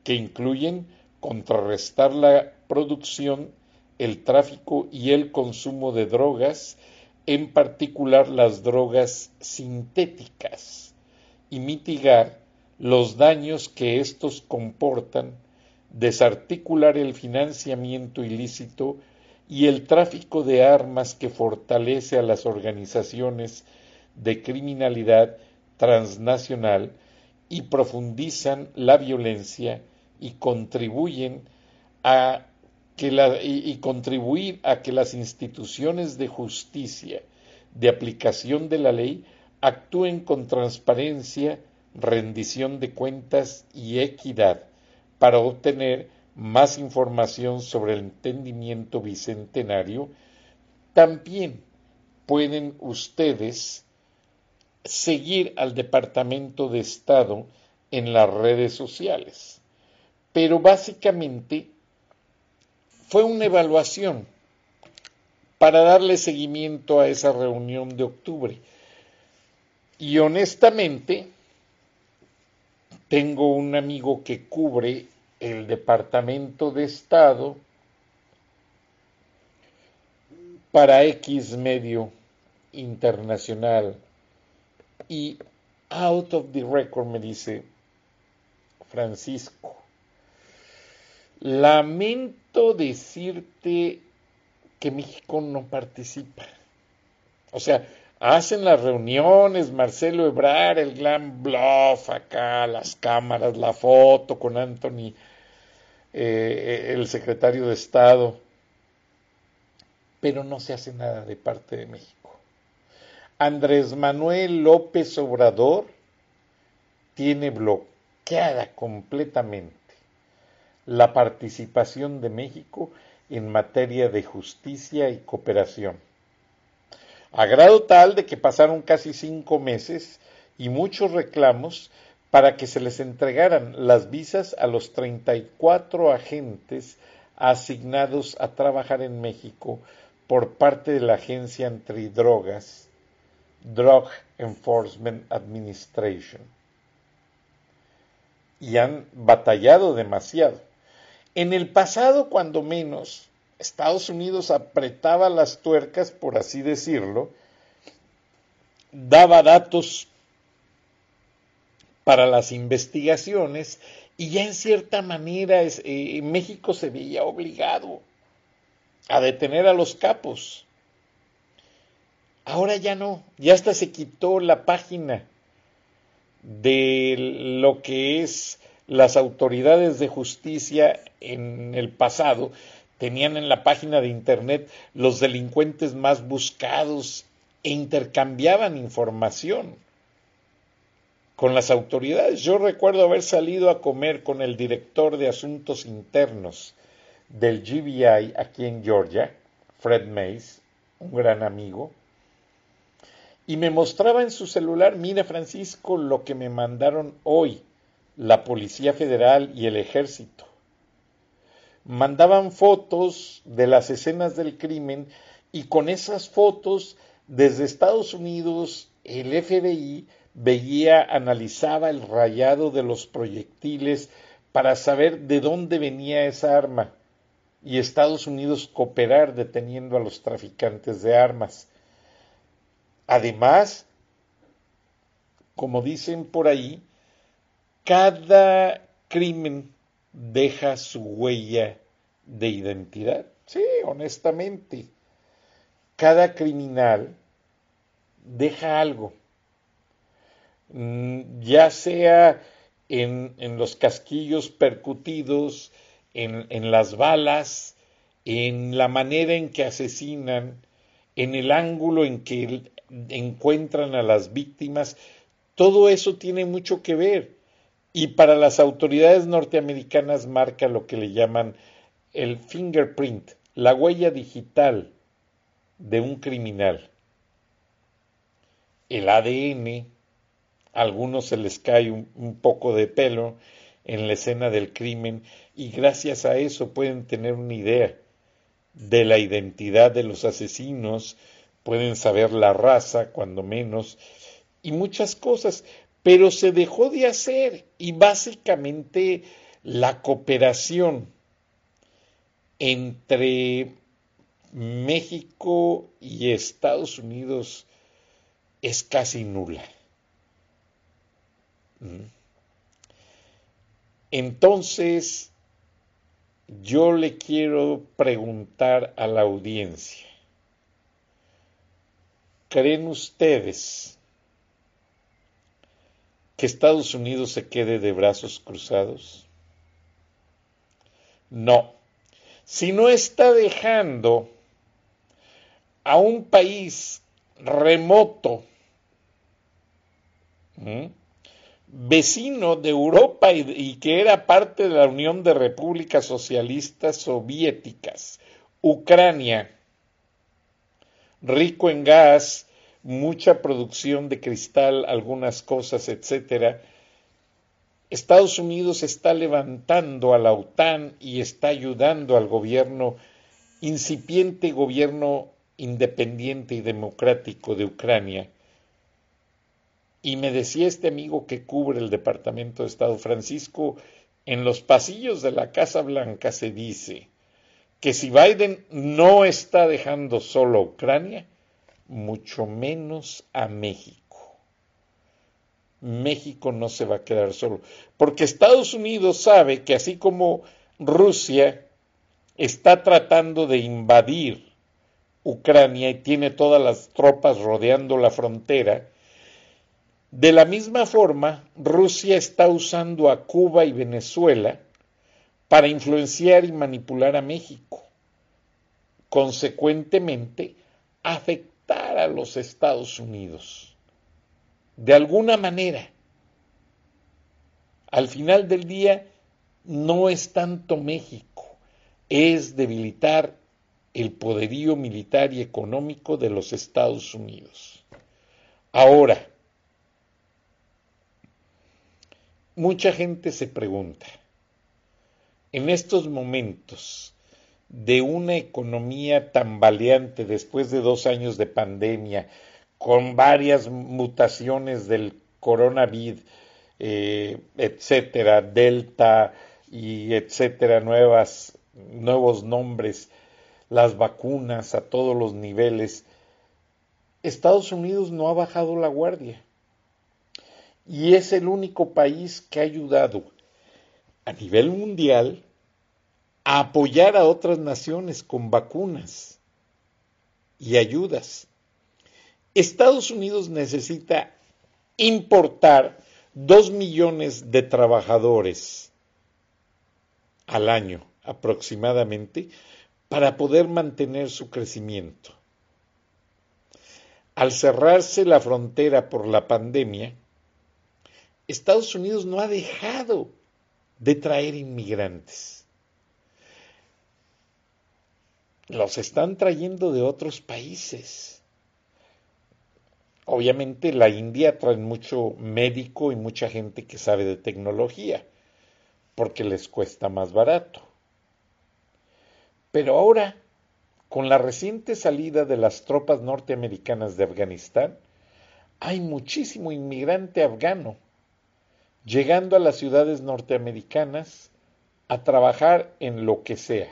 que incluyen contrarrestar la producción, el tráfico y el consumo de drogas, en particular las drogas sintéticas, y mitigar los daños que estos comportan, desarticular el financiamiento ilícito y el tráfico de armas que fortalece a las organizaciones de criminalidad transnacional y profundizan la violencia y contribuyen a que y contribuir a que las instituciones de justicia de aplicación de la ley actúen con transparencia rendición de cuentas y equidad para obtener más información sobre el entendimiento bicentenario, también pueden ustedes seguir al Departamento de Estado en las redes sociales. Pero básicamente fue una evaluación para darle seguimiento a esa reunión de octubre. Y honestamente, tengo un amigo que cubre el Departamento de Estado para X medio internacional y out of the record me dice Francisco lamento decirte que México no participa. O sea, hacen las reuniones, Marcelo Ebrar, el gran bluff acá, las cámaras, la foto con Anthony, eh, el secretario de Estado, pero no se hace nada de parte de México. Andrés Manuel López Obrador tiene bloqueada completamente la participación de México en materia de justicia y cooperación. A grado tal de que pasaron casi cinco meses y muchos reclamos para que se les entregaran las visas a los 34 agentes asignados a trabajar en México por parte de la agencia antidrogas, Drug Enforcement Administration. Y han batallado demasiado. En el pasado, cuando menos, Estados Unidos apretaba las tuercas, por así decirlo, daba datos para las investigaciones y ya en cierta manera eh, México se veía obligado a detener a los capos. Ahora ya no, ya hasta se quitó la página de lo que es las autoridades de justicia en el pasado tenían en la página de internet los delincuentes más buscados e intercambiaban información con las autoridades. Yo recuerdo haber salido a comer con el director de asuntos internos del GBI aquí en Georgia, Fred Mays, un gran amigo, y me mostraba en su celular, mira Francisco, lo que me mandaron hoy la Policía Federal y el Ejército. Mandaban fotos de las escenas del crimen y con esas fotos desde Estados Unidos el FBI veía, analizaba el rayado de los proyectiles para saber de dónde venía esa arma y Estados Unidos cooperar deteniendo a los traficantes de armas. Además, como dicen por ahí, cada crimen deja su huella de identidad. Sí, honestamente. Cada criminal deja algo, ya sea en, los casquillos percutidos, en, en las balas, en la manera en que asesinan, en el ángulo en que encuentran a las víctimas, todo eso tiene mucho que ver y para las autoridades norteamericanas marca lo que le llaman el fingerprint, la huella digital de un criminal. El ADN, a algunos se les cae un, poco de pelo en la escena del crimen y gracias a eso pueden tener una idea de la identidad de los asesinos, pueden saber la raza, cuando menos, y muchas cosas pero se dejó de hacer y básicamente la cooperación entre México y Estados Unidos es casi nula. Entonces, yo le quiero preguntar a la audiencia, ¿creen ustedes que Estados Unidos se quede de brazos cruzados? No. Si no está dejando a un país remoto, vecino de Europa y, que era parte de la Unión de Repúblicas Socialistas Soviéticas, Ucrania, rico en gas, mucha producción de cristal, algunas cosas, etcétera. Estados Unidos está levantando a la OTAN y está ayudando al gobierno, incipiente gobierno independiente y democrático de Ucrania. Y me decía este amigo que cubre el Departamento de Estado Francisco, en los pasillos de la Casa Blanca se dice que si Biden no está dejando solo a Ucrania, mucho menos a México. México no se va a quedar solo, porque Estados Unidos sabe que así como Rusia está tratando de invadir Ucrania y tiene todas las tropas rodeando la frontera, de la misma forma, Rusia está usando a Cuba y Venezuela para influenciar y manipular a México. Consecuentemente, afectar a los Estados Unidos. De alguna manera. Al final del día, no es tanto México, es debilitar el poderío militar y económico de los Estados Unidos. Ahora, mucha gente se pregunta, en estos momentos de una economía tambaleante después de dos años de pandemia, con varias mutaciones del coronavirus, eh, etcétera, Delta y etcétera, nuevas, nuevos nombres, las vacunas a todos los niveles, Estados Unidos no ha bajado la guardia y es el único país que ha ayudado a nivel mundial a apoyar a otras naciones con vacunas y ayudas. Estados Unidos necesita importar dos millones de trabajadores al año aproximadamente para poder mantener su crecimiento. Al cerrarse la frontera por la pandemia, Estados Unidos no ha dejado de traer inmigrantes. Los están trayendo de otros países. Obviamente la India trae mucho médico y mucha gente que sabe de tecnología, porque les cuesta más barato. Pero ahora, con la reciente salida de las tropas norteamericanas de Afganistán, hay muchísimo inmigrante afgano llegando a las ciudades norteamericanas a trabajar en lo que sea.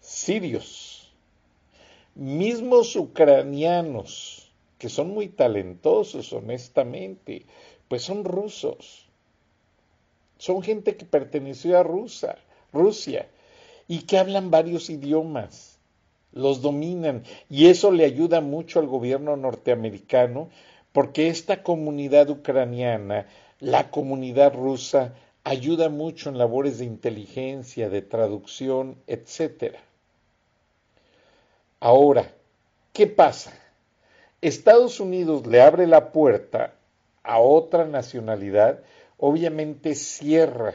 Sirios, mismos ucranianos, que son muy talentosos, honestamente, pues son rusos. Son gente que perteneció a Rusia, Rusia y que hablan varios idiomas, los dominan y eso le ayuda mucho al gobierno norteamericano porque esta comunidad ucraniana, la comunidad rusa, ayuda mucho en labores de inteligencia, de traducción, etc. Ahora, ¿qué pasa? Estados Unidos le abre la puerta a otra nacionalidad, obviamente cierra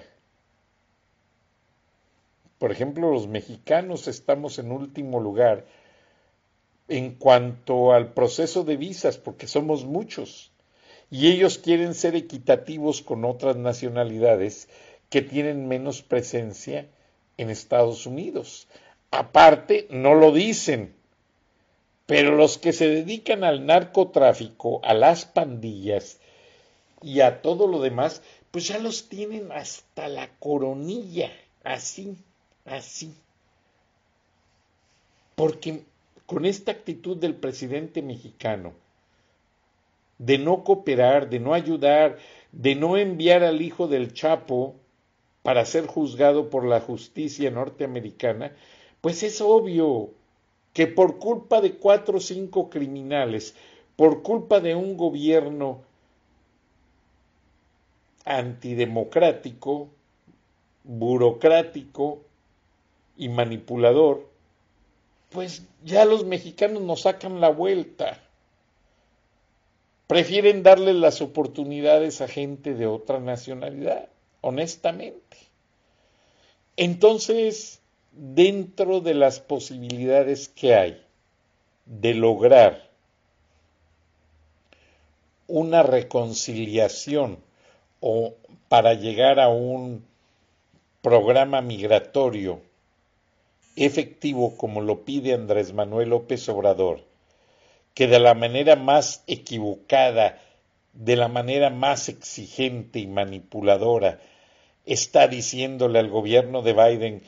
por ejemplo, los mexicanos estamos en último lugar en cuanto al proceso de visas, porque somos muchos, y ellos quieren ser equitativos con otras nacionalidades que tienen menos presencia en Estados Unidos. Aparte, no lo dicen, pero los que se dedican al narcotráfico, a las pandillas y a todo lo demás, pues ya los tienen hasta la coronilla, así así. Porque con esta actitud del presidente mexicano, de no cooperar, de no ayudar, de no enviar al hijo del Chapo para ser juzgado por la justicia norteamericana, pues es obvio que por culpa de cuatro o cinco criminales, por culpa de un gobierno antidemocrático, burocrático, y manipulador, pues ya los mexicanos nos sacan la vuelta. Prefieren darle las oportunidades a gente de otra nacionalidad, honestamente. Entonces, dentro de las posibilidades que hay de lograr una reconciliación o para llegar a un programa migratorio efectivo como lo pide Andrés Manuel López Obrador, que de la manera más equivocada, de la manera más exigente y manipuladora, está diciéndole al gobierno de Biden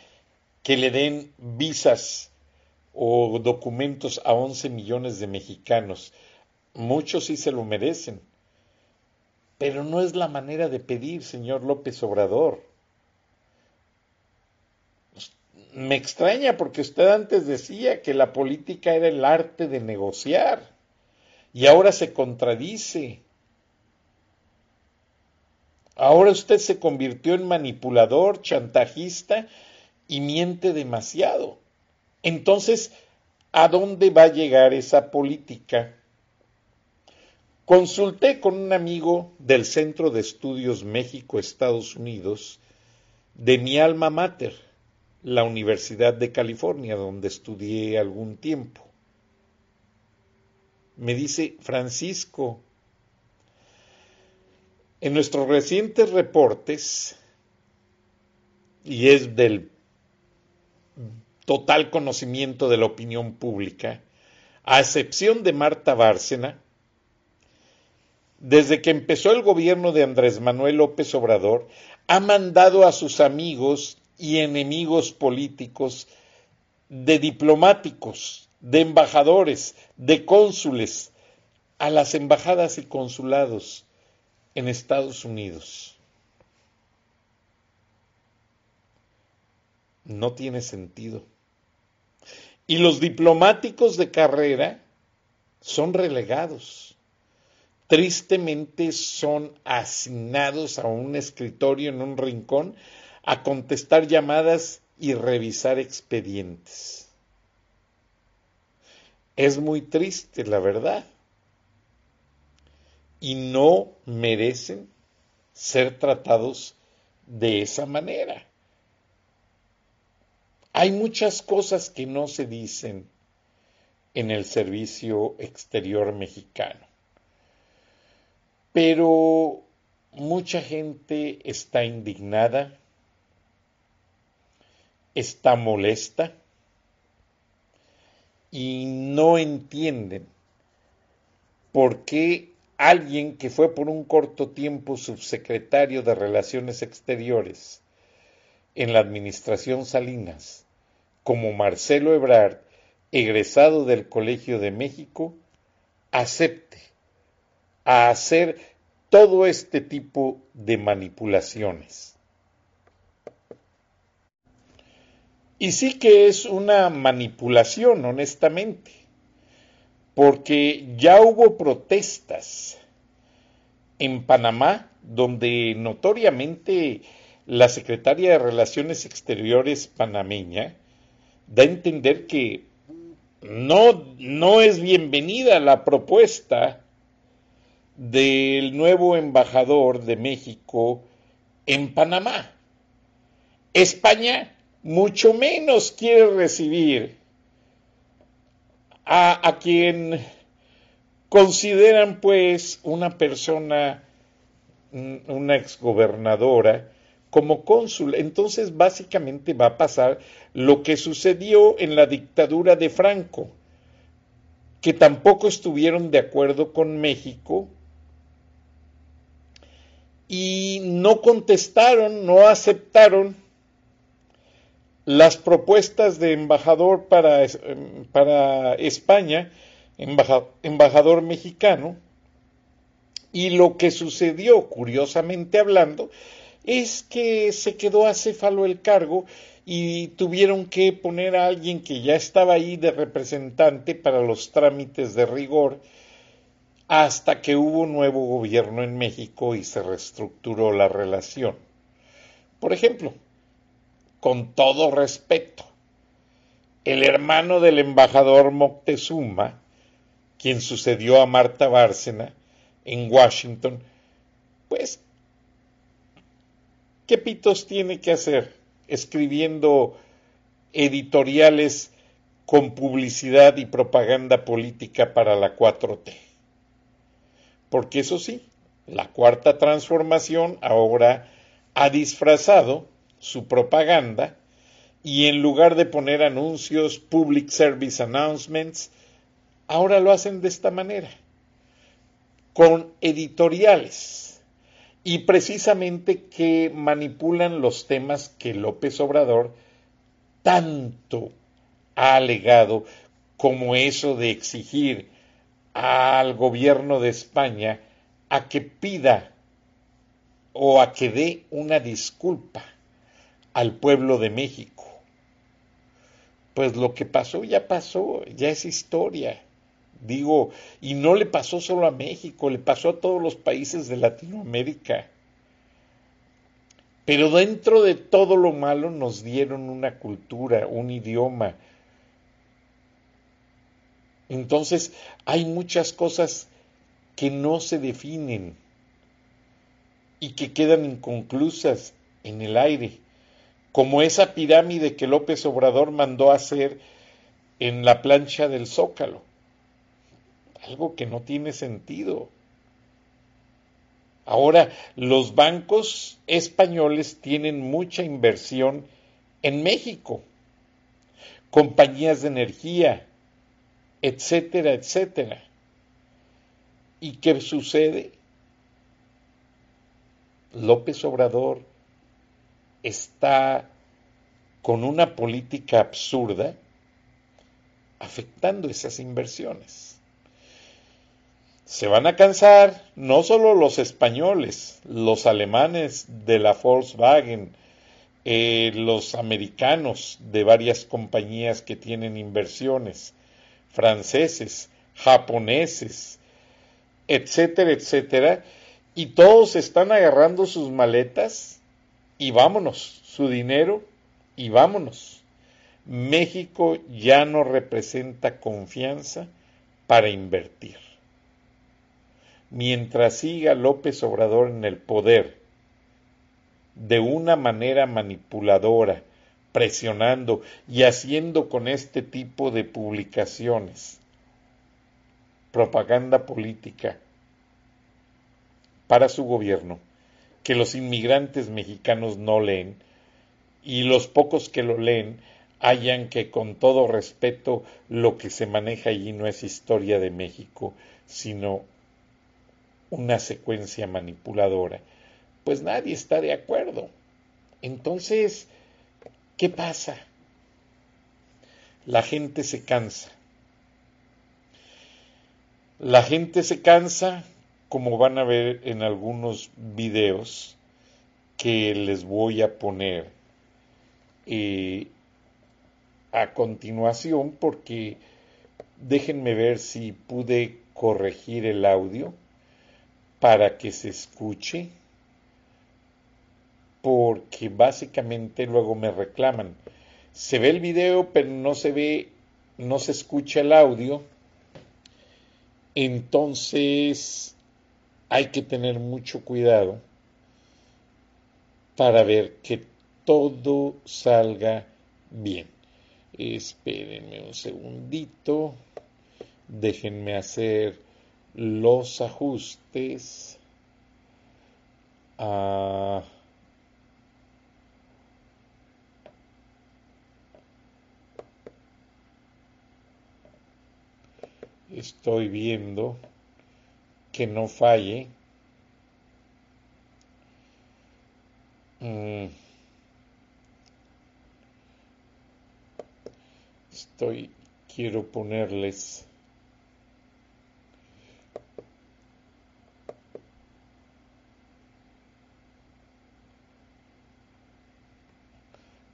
que le den visas o documentos a 11 millones de mexicanos. Muchos sí se lo merecen. Pero no es la manera de pedir, señor López Obrador. Me extraña porque usted antes decía que la política era el arte de negociar y ahora se contradice. Ahora usted se convirtió en manipulador, chantajista y miente demasiado. Entonces, ¿a dónde va a llegar esa política? Consulté con un amigo del Centro de Estudios México-Estados Unidos de mi alma mater, la Universidad de California, donde estudié algún tiempo. Me dice, Francisco, en nuestros recientes reportes, y es del total conocimiento de la opinión pública, a excepción de Marta Bárcena, desde que empezó el gobierno de Andrés Manuel López Obrador, ha mandado a sus amigos y enemigos políticos de diplomáticos, de embajadores, de cónsules, a las embajadas y consulados en Estados Unidos. No tiene sentido. Y los diplomáticos de carrera son relegados. Tristemente son asignados a un escritorio en un rincón a contestar llamadas y revisar expedientes. Es muy triste, la verdad. Y no merecen ser tratados de esa manera. Hay muchas cosas que no se dicen en el servicio exterior mexicano, pero mucha gente está indignada, está molesta y no entienden por qué alguien que fue por un corto tiempo subsecretario de Relaciones Exteriores en la administración Salinas, como Marcelo Ebrard, egresado del Colegio de México, acepte a hacer todo este tipo de manipulaciones. Y sí que es una manipulación, honestamente, porque ya hubo protestas en Panamá donde notoriamente la secretaria de Relaciones Exteriores panameña da a entender que no, no es bienvenida la propuesta del nuevo embajador de México en Panamá. España mucho menos quiere recibir a, a quien consideran pues una persona, una exgobernadora, como cónsul. Entonces básicamente va a pasar lo que sucedió en la dictadura de Franco, que tampoco estuvieron de acuerdo con México y no contestaron, no aceptaron las propuestas de embajador para, para España, embajador mexicano, y lo que sucedió, curiosamente hablando, es que se quedó acéfalo el cargo y tuvieron que poner a alguien que ya estaba ahí de representante para los trámites de rigor hasta que hubo nuevo gobierno en México y se reestructuró la relación. Por ejemplo, con todo respeto, el hermano del embajador Moctezuma, quien sucedió a Marta Bárcena en Washington, pues, ¿qué pitos tiene que hacer escribiendo editoriales con publicidad y propaganda política para la 4T? Porque eso sí, la cuarta transformación ahora ha disfrazado su propaganda y en lugar de poner anuncios, public service announcements, ahora lo hacen de esta manera, con editoriales. Y precisamente que manipulan los temas que López Obrador tanto ha alegado como eso de exigir al gobierno de España a que pida o a que dé una disculpa al pueblo de México pues lo que pasó ya pasó, ya es historia. Digo, y no le pasó solo a México, le pasó a todos los países de Latinoamérica. Pero dentro de todo lo malo nos dieron una cultura, un idioma. Entonces hay muchas cosas que no se definen y que quedan inconclusas en el aire, como esa pirámide que López Obrador mandó hacer en la plancha del Zócalo. Algo que no tiene sentido. Ahora, los bancos españoles tienen mucha inversión en México, compañías de energía, etcétera, etcétera. ¿Y qué sucede? López Obrador está con una política absurda afectando esas inversiones. Se van a cansar no solo los españoles, los alemanes de la Volkswagen, eh, los americanos de varias compañías que tienen inversiones, franceses, japoneses, etcétera, etcétera, y todos están agarrando sus maletas y vámonos, su dinero y vámonos. México ya no representa confianza para invertir mientras siga López Obrador en el poder de una manera manipuladora, presionando y haciendo con este tipo de publicaciones propaganda política para su gobierno que los inmigrantes mexicanos no leen y los pocos que lo leen hayan que con todo respeto lo que se maneja allí no es historia de México, sino una secuencia manipuladora, pues nadie está de acuerdo. Entonces, ¿qué pasa? La gente se cansa. La gente se cansa, como van a ver en algunos videos que les voy a poner eh, a continuación, porque déjenme ver si pude corregir el audio para que se escuche, porque básicamente luego me reclaman. Se ve el video, pero no se ve, no se escucha el audio. Entonces hay que tener mucho cuidado para ver que todo salga bien. Espérenme un segundito. Déjenme hacer los ajustes a estoy viendo que no falle mm. estoy quiero ponerles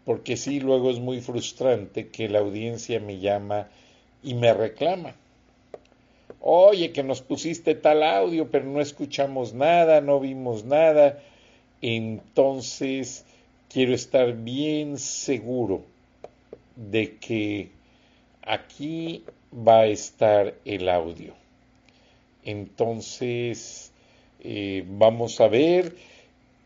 porque sí, luego es muy frustrante que la audiencia me llama y me reclama. Oye, que nos pusiste tal audio, pero no escuchamos nada, no vimos nada. Entonces, quiero estar bien seguro de que aquí va a estar el audio. Entonces, eh, vamos a ver,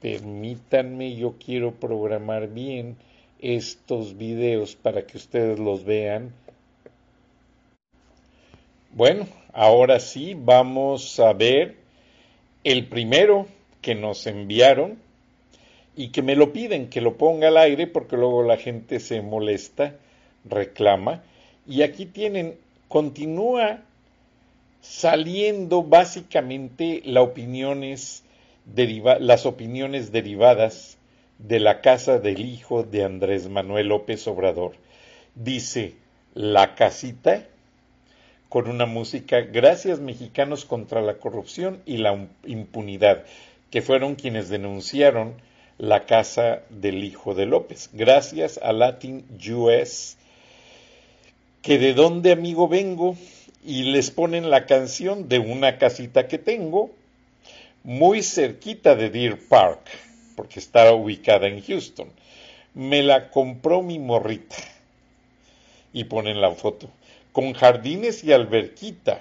permítanme, yo quiero programar bien estos videos para que ustedes los vean. Bueno, ahora sí vamos a ver el primero que nos enviaron y que me lo piden que lo ponga al aire porque luego la gente se molesta, reclama. Y aquí tienen, continúa saliendo básicamente las opiniones derivadas de la casa del hijo de Andrés Manuel López Obrador. Dice, La casita, con una música, Gracias mexicanos contra la corrupción y la impunidad, que fueron quienes denunciaron la casa del hijo de López. Gracias a Latin US que de dónde amigo vengo y les ponen la canción de una casita que tengo muy cerquita de Deer Park, porque está ubicada en Houston. Me la compró mi morrita. Y ponen la foto. Con jardines y alberquita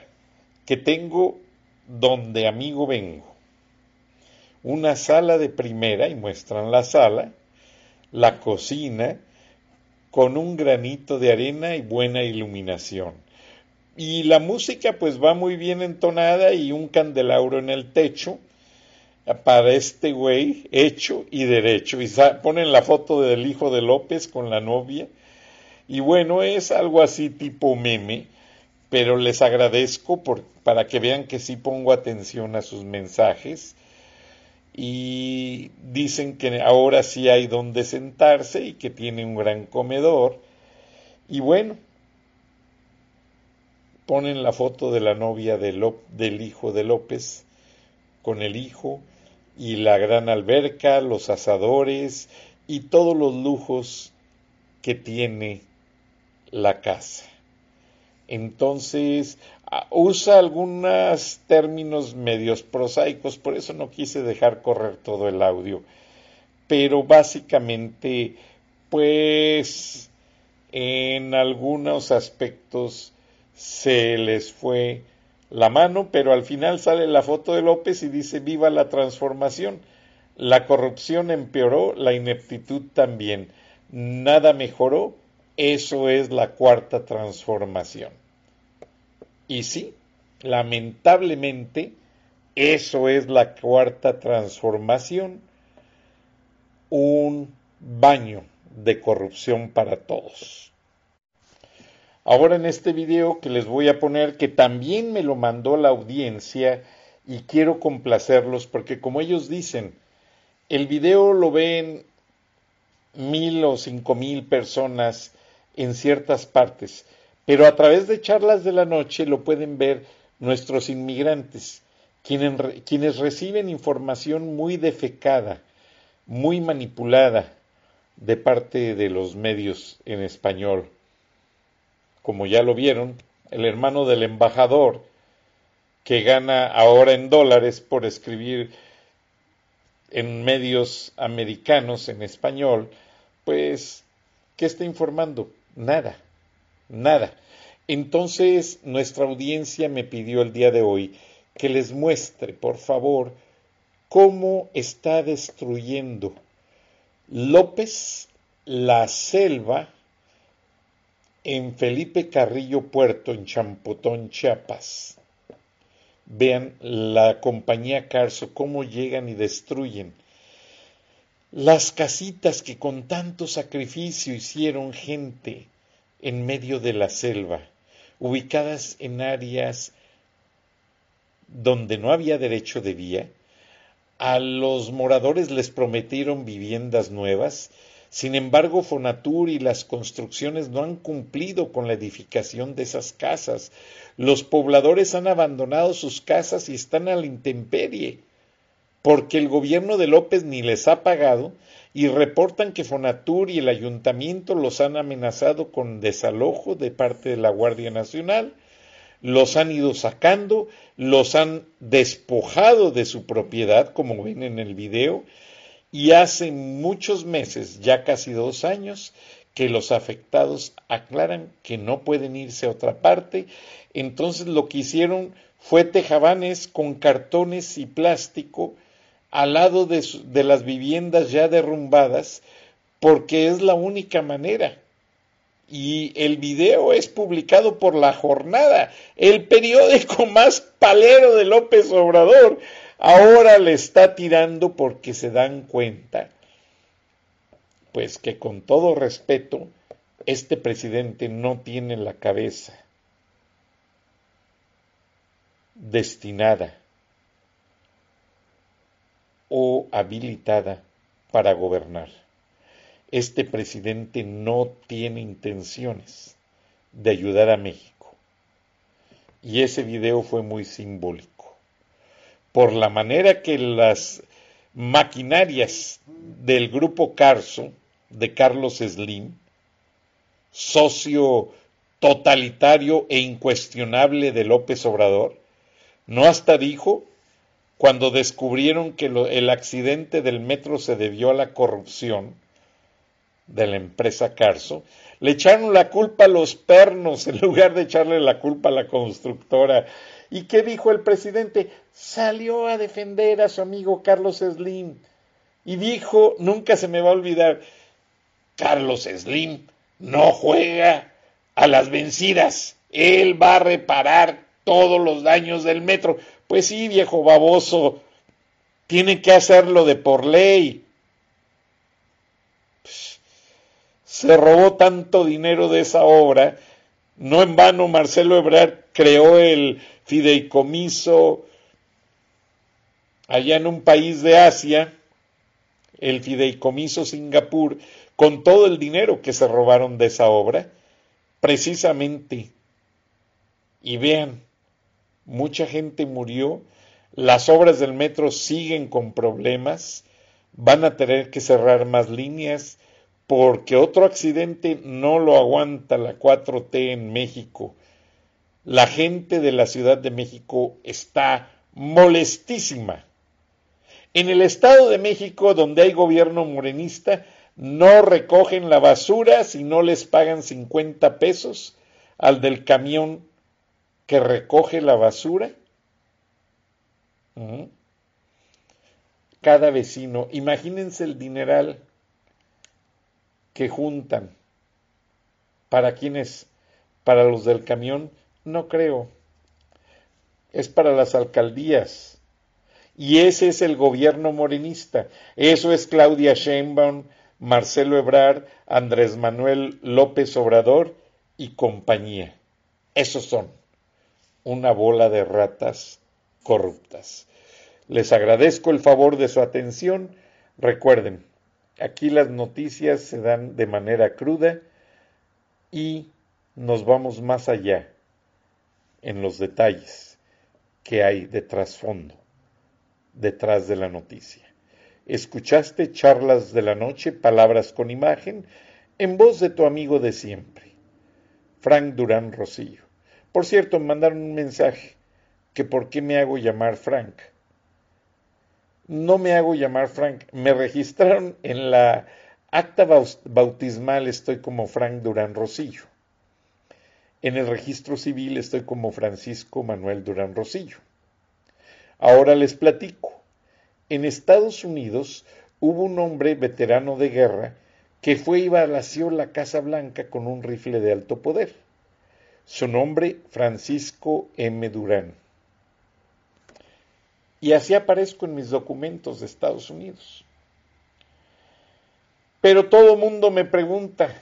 que tengo donde amigo vengo. Una sala de primera y muestran la sala, la cocina, con un granito de arena y buena iluminación. Y la música pues va muy bien entonada y un candelabro en el techo para este güey hecho y derecho. Y ponen la foto del hijo de López con la novia. Y bueno, es algo así tipo meme, pero les agradezco para que vean que sí pongo atención a sus mensajes. Y dicen que ahora sí hay donde sentarse y que tiene un gran comedor. Y bueno, ponen la foto de la novia de del hijo de López con el hijo y la gran alberca, los asadores y todos los lujos que tiene la casa. Entonces, usa algunos términos medios prosaicos, por eso no quise dejar correr todo el audio. Pero básicamente, pues, en algunos aspectos se les fue la mano, pero al final sale la foto de López y dice viva la transformación. La corrupción empeoró, la ineptitud también. Nada mejoró, eso es la cuarta transformación. Y sí, lamentablemente, eso es la cuarta transformación, un baño de corrupción para todos. Ahora en este video que les voy a poner, que también me lo mandó la audiencia y quiero complacerlos porque como ellos dicen, el video lo ven mil o cinco mil personas en ciertas partes, pero a través de charlas de la noche lo pueden ver nuestros inmigrantes, quienes, quienes reciben información muy defecada, muy manipulada de parte de los medios en español como ya lo vieron, el hermano del embajador, que gana ahora en dólares por escribir en medios americanos en español, pues, ¿qué está informando? Nada, nada. Entonces, nuestra audiencia me pidió el día de hoy que les muestre, por favor, cómo está destruyendo López la selva en Felipe Carrillo Puerto, en Champotón, Chiapas. Vean la compañía Carso, cómo llegan y destruyen las casitas que con tanto sacrificio hicieron gente en medio de la selva, ubicadas en áreas donde no había derecho de vía, a los moradores les prometieron viviendas nuevas sin embargo, Fonatur y las construcciones no han cumplido con la edificación de esas casas. Los pobladores han abandonado sus casas y están a la intemperie, porque el gobierno de López ni les ha pagado y reportan que Fonatur y el ayuntamiento los han amenazado con desalojo de parte de la Guardia Nacional, los han ido sacando, los han despojado de su propiedad, como ven en el video, y hace muchos meses, ya casi dos años, que los afectados aclaran que no pueden irse a otra parte. Entonces lo que hicieron fue tejabanes con cartones y plástico al lado de, las viviendas ya derrumbadas, porque es la única manera. Y el video es publicado por La Jornada, el periódico más palero de López Obrador ahora le está tirando porque se dan cuenta, pues que con todo respeto, este presidente no tiene la cabeza destinada o habilitada para gobernar. Este presidente no tiene intenciones de ayudar a México. Y ese video fue muy simbólico por la manera que las maquinarias del grupo Carso, de Carlos Slim, socio totalitario e incuestionable de López Obrador? ¿No hasta dijo, cuando descubrieron que el accidente del metro se debió a la corrupción de la empresa Carso, le echaron la culpa a los pernos en lugar de echarle la culpa a la constructora. ¿Y qué dijo el presidente? Salió a defender a su amigo Carlos Slim y dijo, nunca se me va a olvidar, Carlos Slim no juega a las vencidas, él va a reparar todos los daños del metro. Pues sí, viejo baboso, tiene que hacerlo de por ley. se robó tanto dinero de esa obra, no en vano Marcelo Ebrard creó el fideicomiso allá en un país de Asia, el fideicomiso Singapur, con todo el dinero que se robaron de esa obra, precisamente. Y vean, mucha gente murió, las obras del metro siguen con problemas, van a tener que cerrar más líneas, porque otro accidente no lo aguanta la 4T en México. La gente de la Ciudad de México está molestísima. En el Estado de México, donde hay gobierno morenista, no recogen la basura si no les pagan 50 pesos al del camión que recoge la basura. Cada vecino, imagínense el dineral que juntan. ¿Para quiénes? ¿Para los del camión? No creo. Es para las alcaldías. Y ese es el gobierno morenista. Eso es Claudia Sheinbaum, Marcelo Ebrard, Andrés Manuel López Obrador y compañía. Esos son una bola de ratas corruptas. Les agradezco el favor de su atención. Recuerden, Aquí las noticias se dan de manera cruda y nos vamos más allá en los detalles que hay de trasfondo, detrás de la noticia. Escuchaste charlas de la noche, palabras con imagen, en voz de tu amigo de siempre, Frank Durán Rosillo. Por cierto, me mandaron un mensaje que por qué me hago llamar Frank no me hago llamar Frank. Me registraron en la acta bautismal, estoy como Frank Durán Rosillo. En el registro civil estoy como Francisco Manuel Durán Rosillo. Ahora les platico. En Estados Unidos hubo un hombre veterano de guerra que fue y balació la Casa Blanca con un rifle de alto poder. Su nombre, Francisco M. Durán y así aparezco en mis documentos de Estados Unidos. Pero todo mundo me pregunta,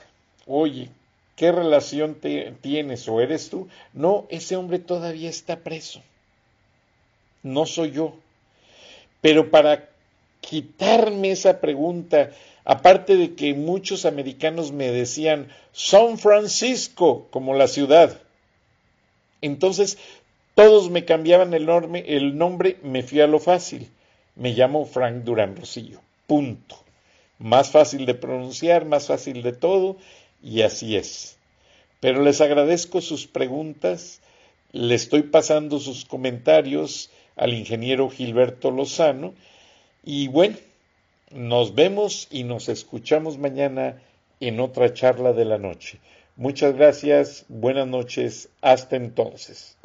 oye, ¿qué relación tienes o eres tú? No, ese hombre todavía está preso. No soy yo. Pero para quitarme esa pregunta, aparte de que muchos americanos me decían San Francisco como la ciudad, entonces todos me cambiaban el, el nombre, me fui a lo fácil. Me llamo Frank Durán Rosillo. Punto. Más fácil de pronunciar, más fácil de todo, y así es. Pero les agradezco sus preguntas, le estoy pasando sus comentarios al ingeniero Gilberto Lozano, y bueno, nos vemos y nos escuchamos mañana en otra charla de la noche. Muchas gracias, buenas noches, hasta entonces.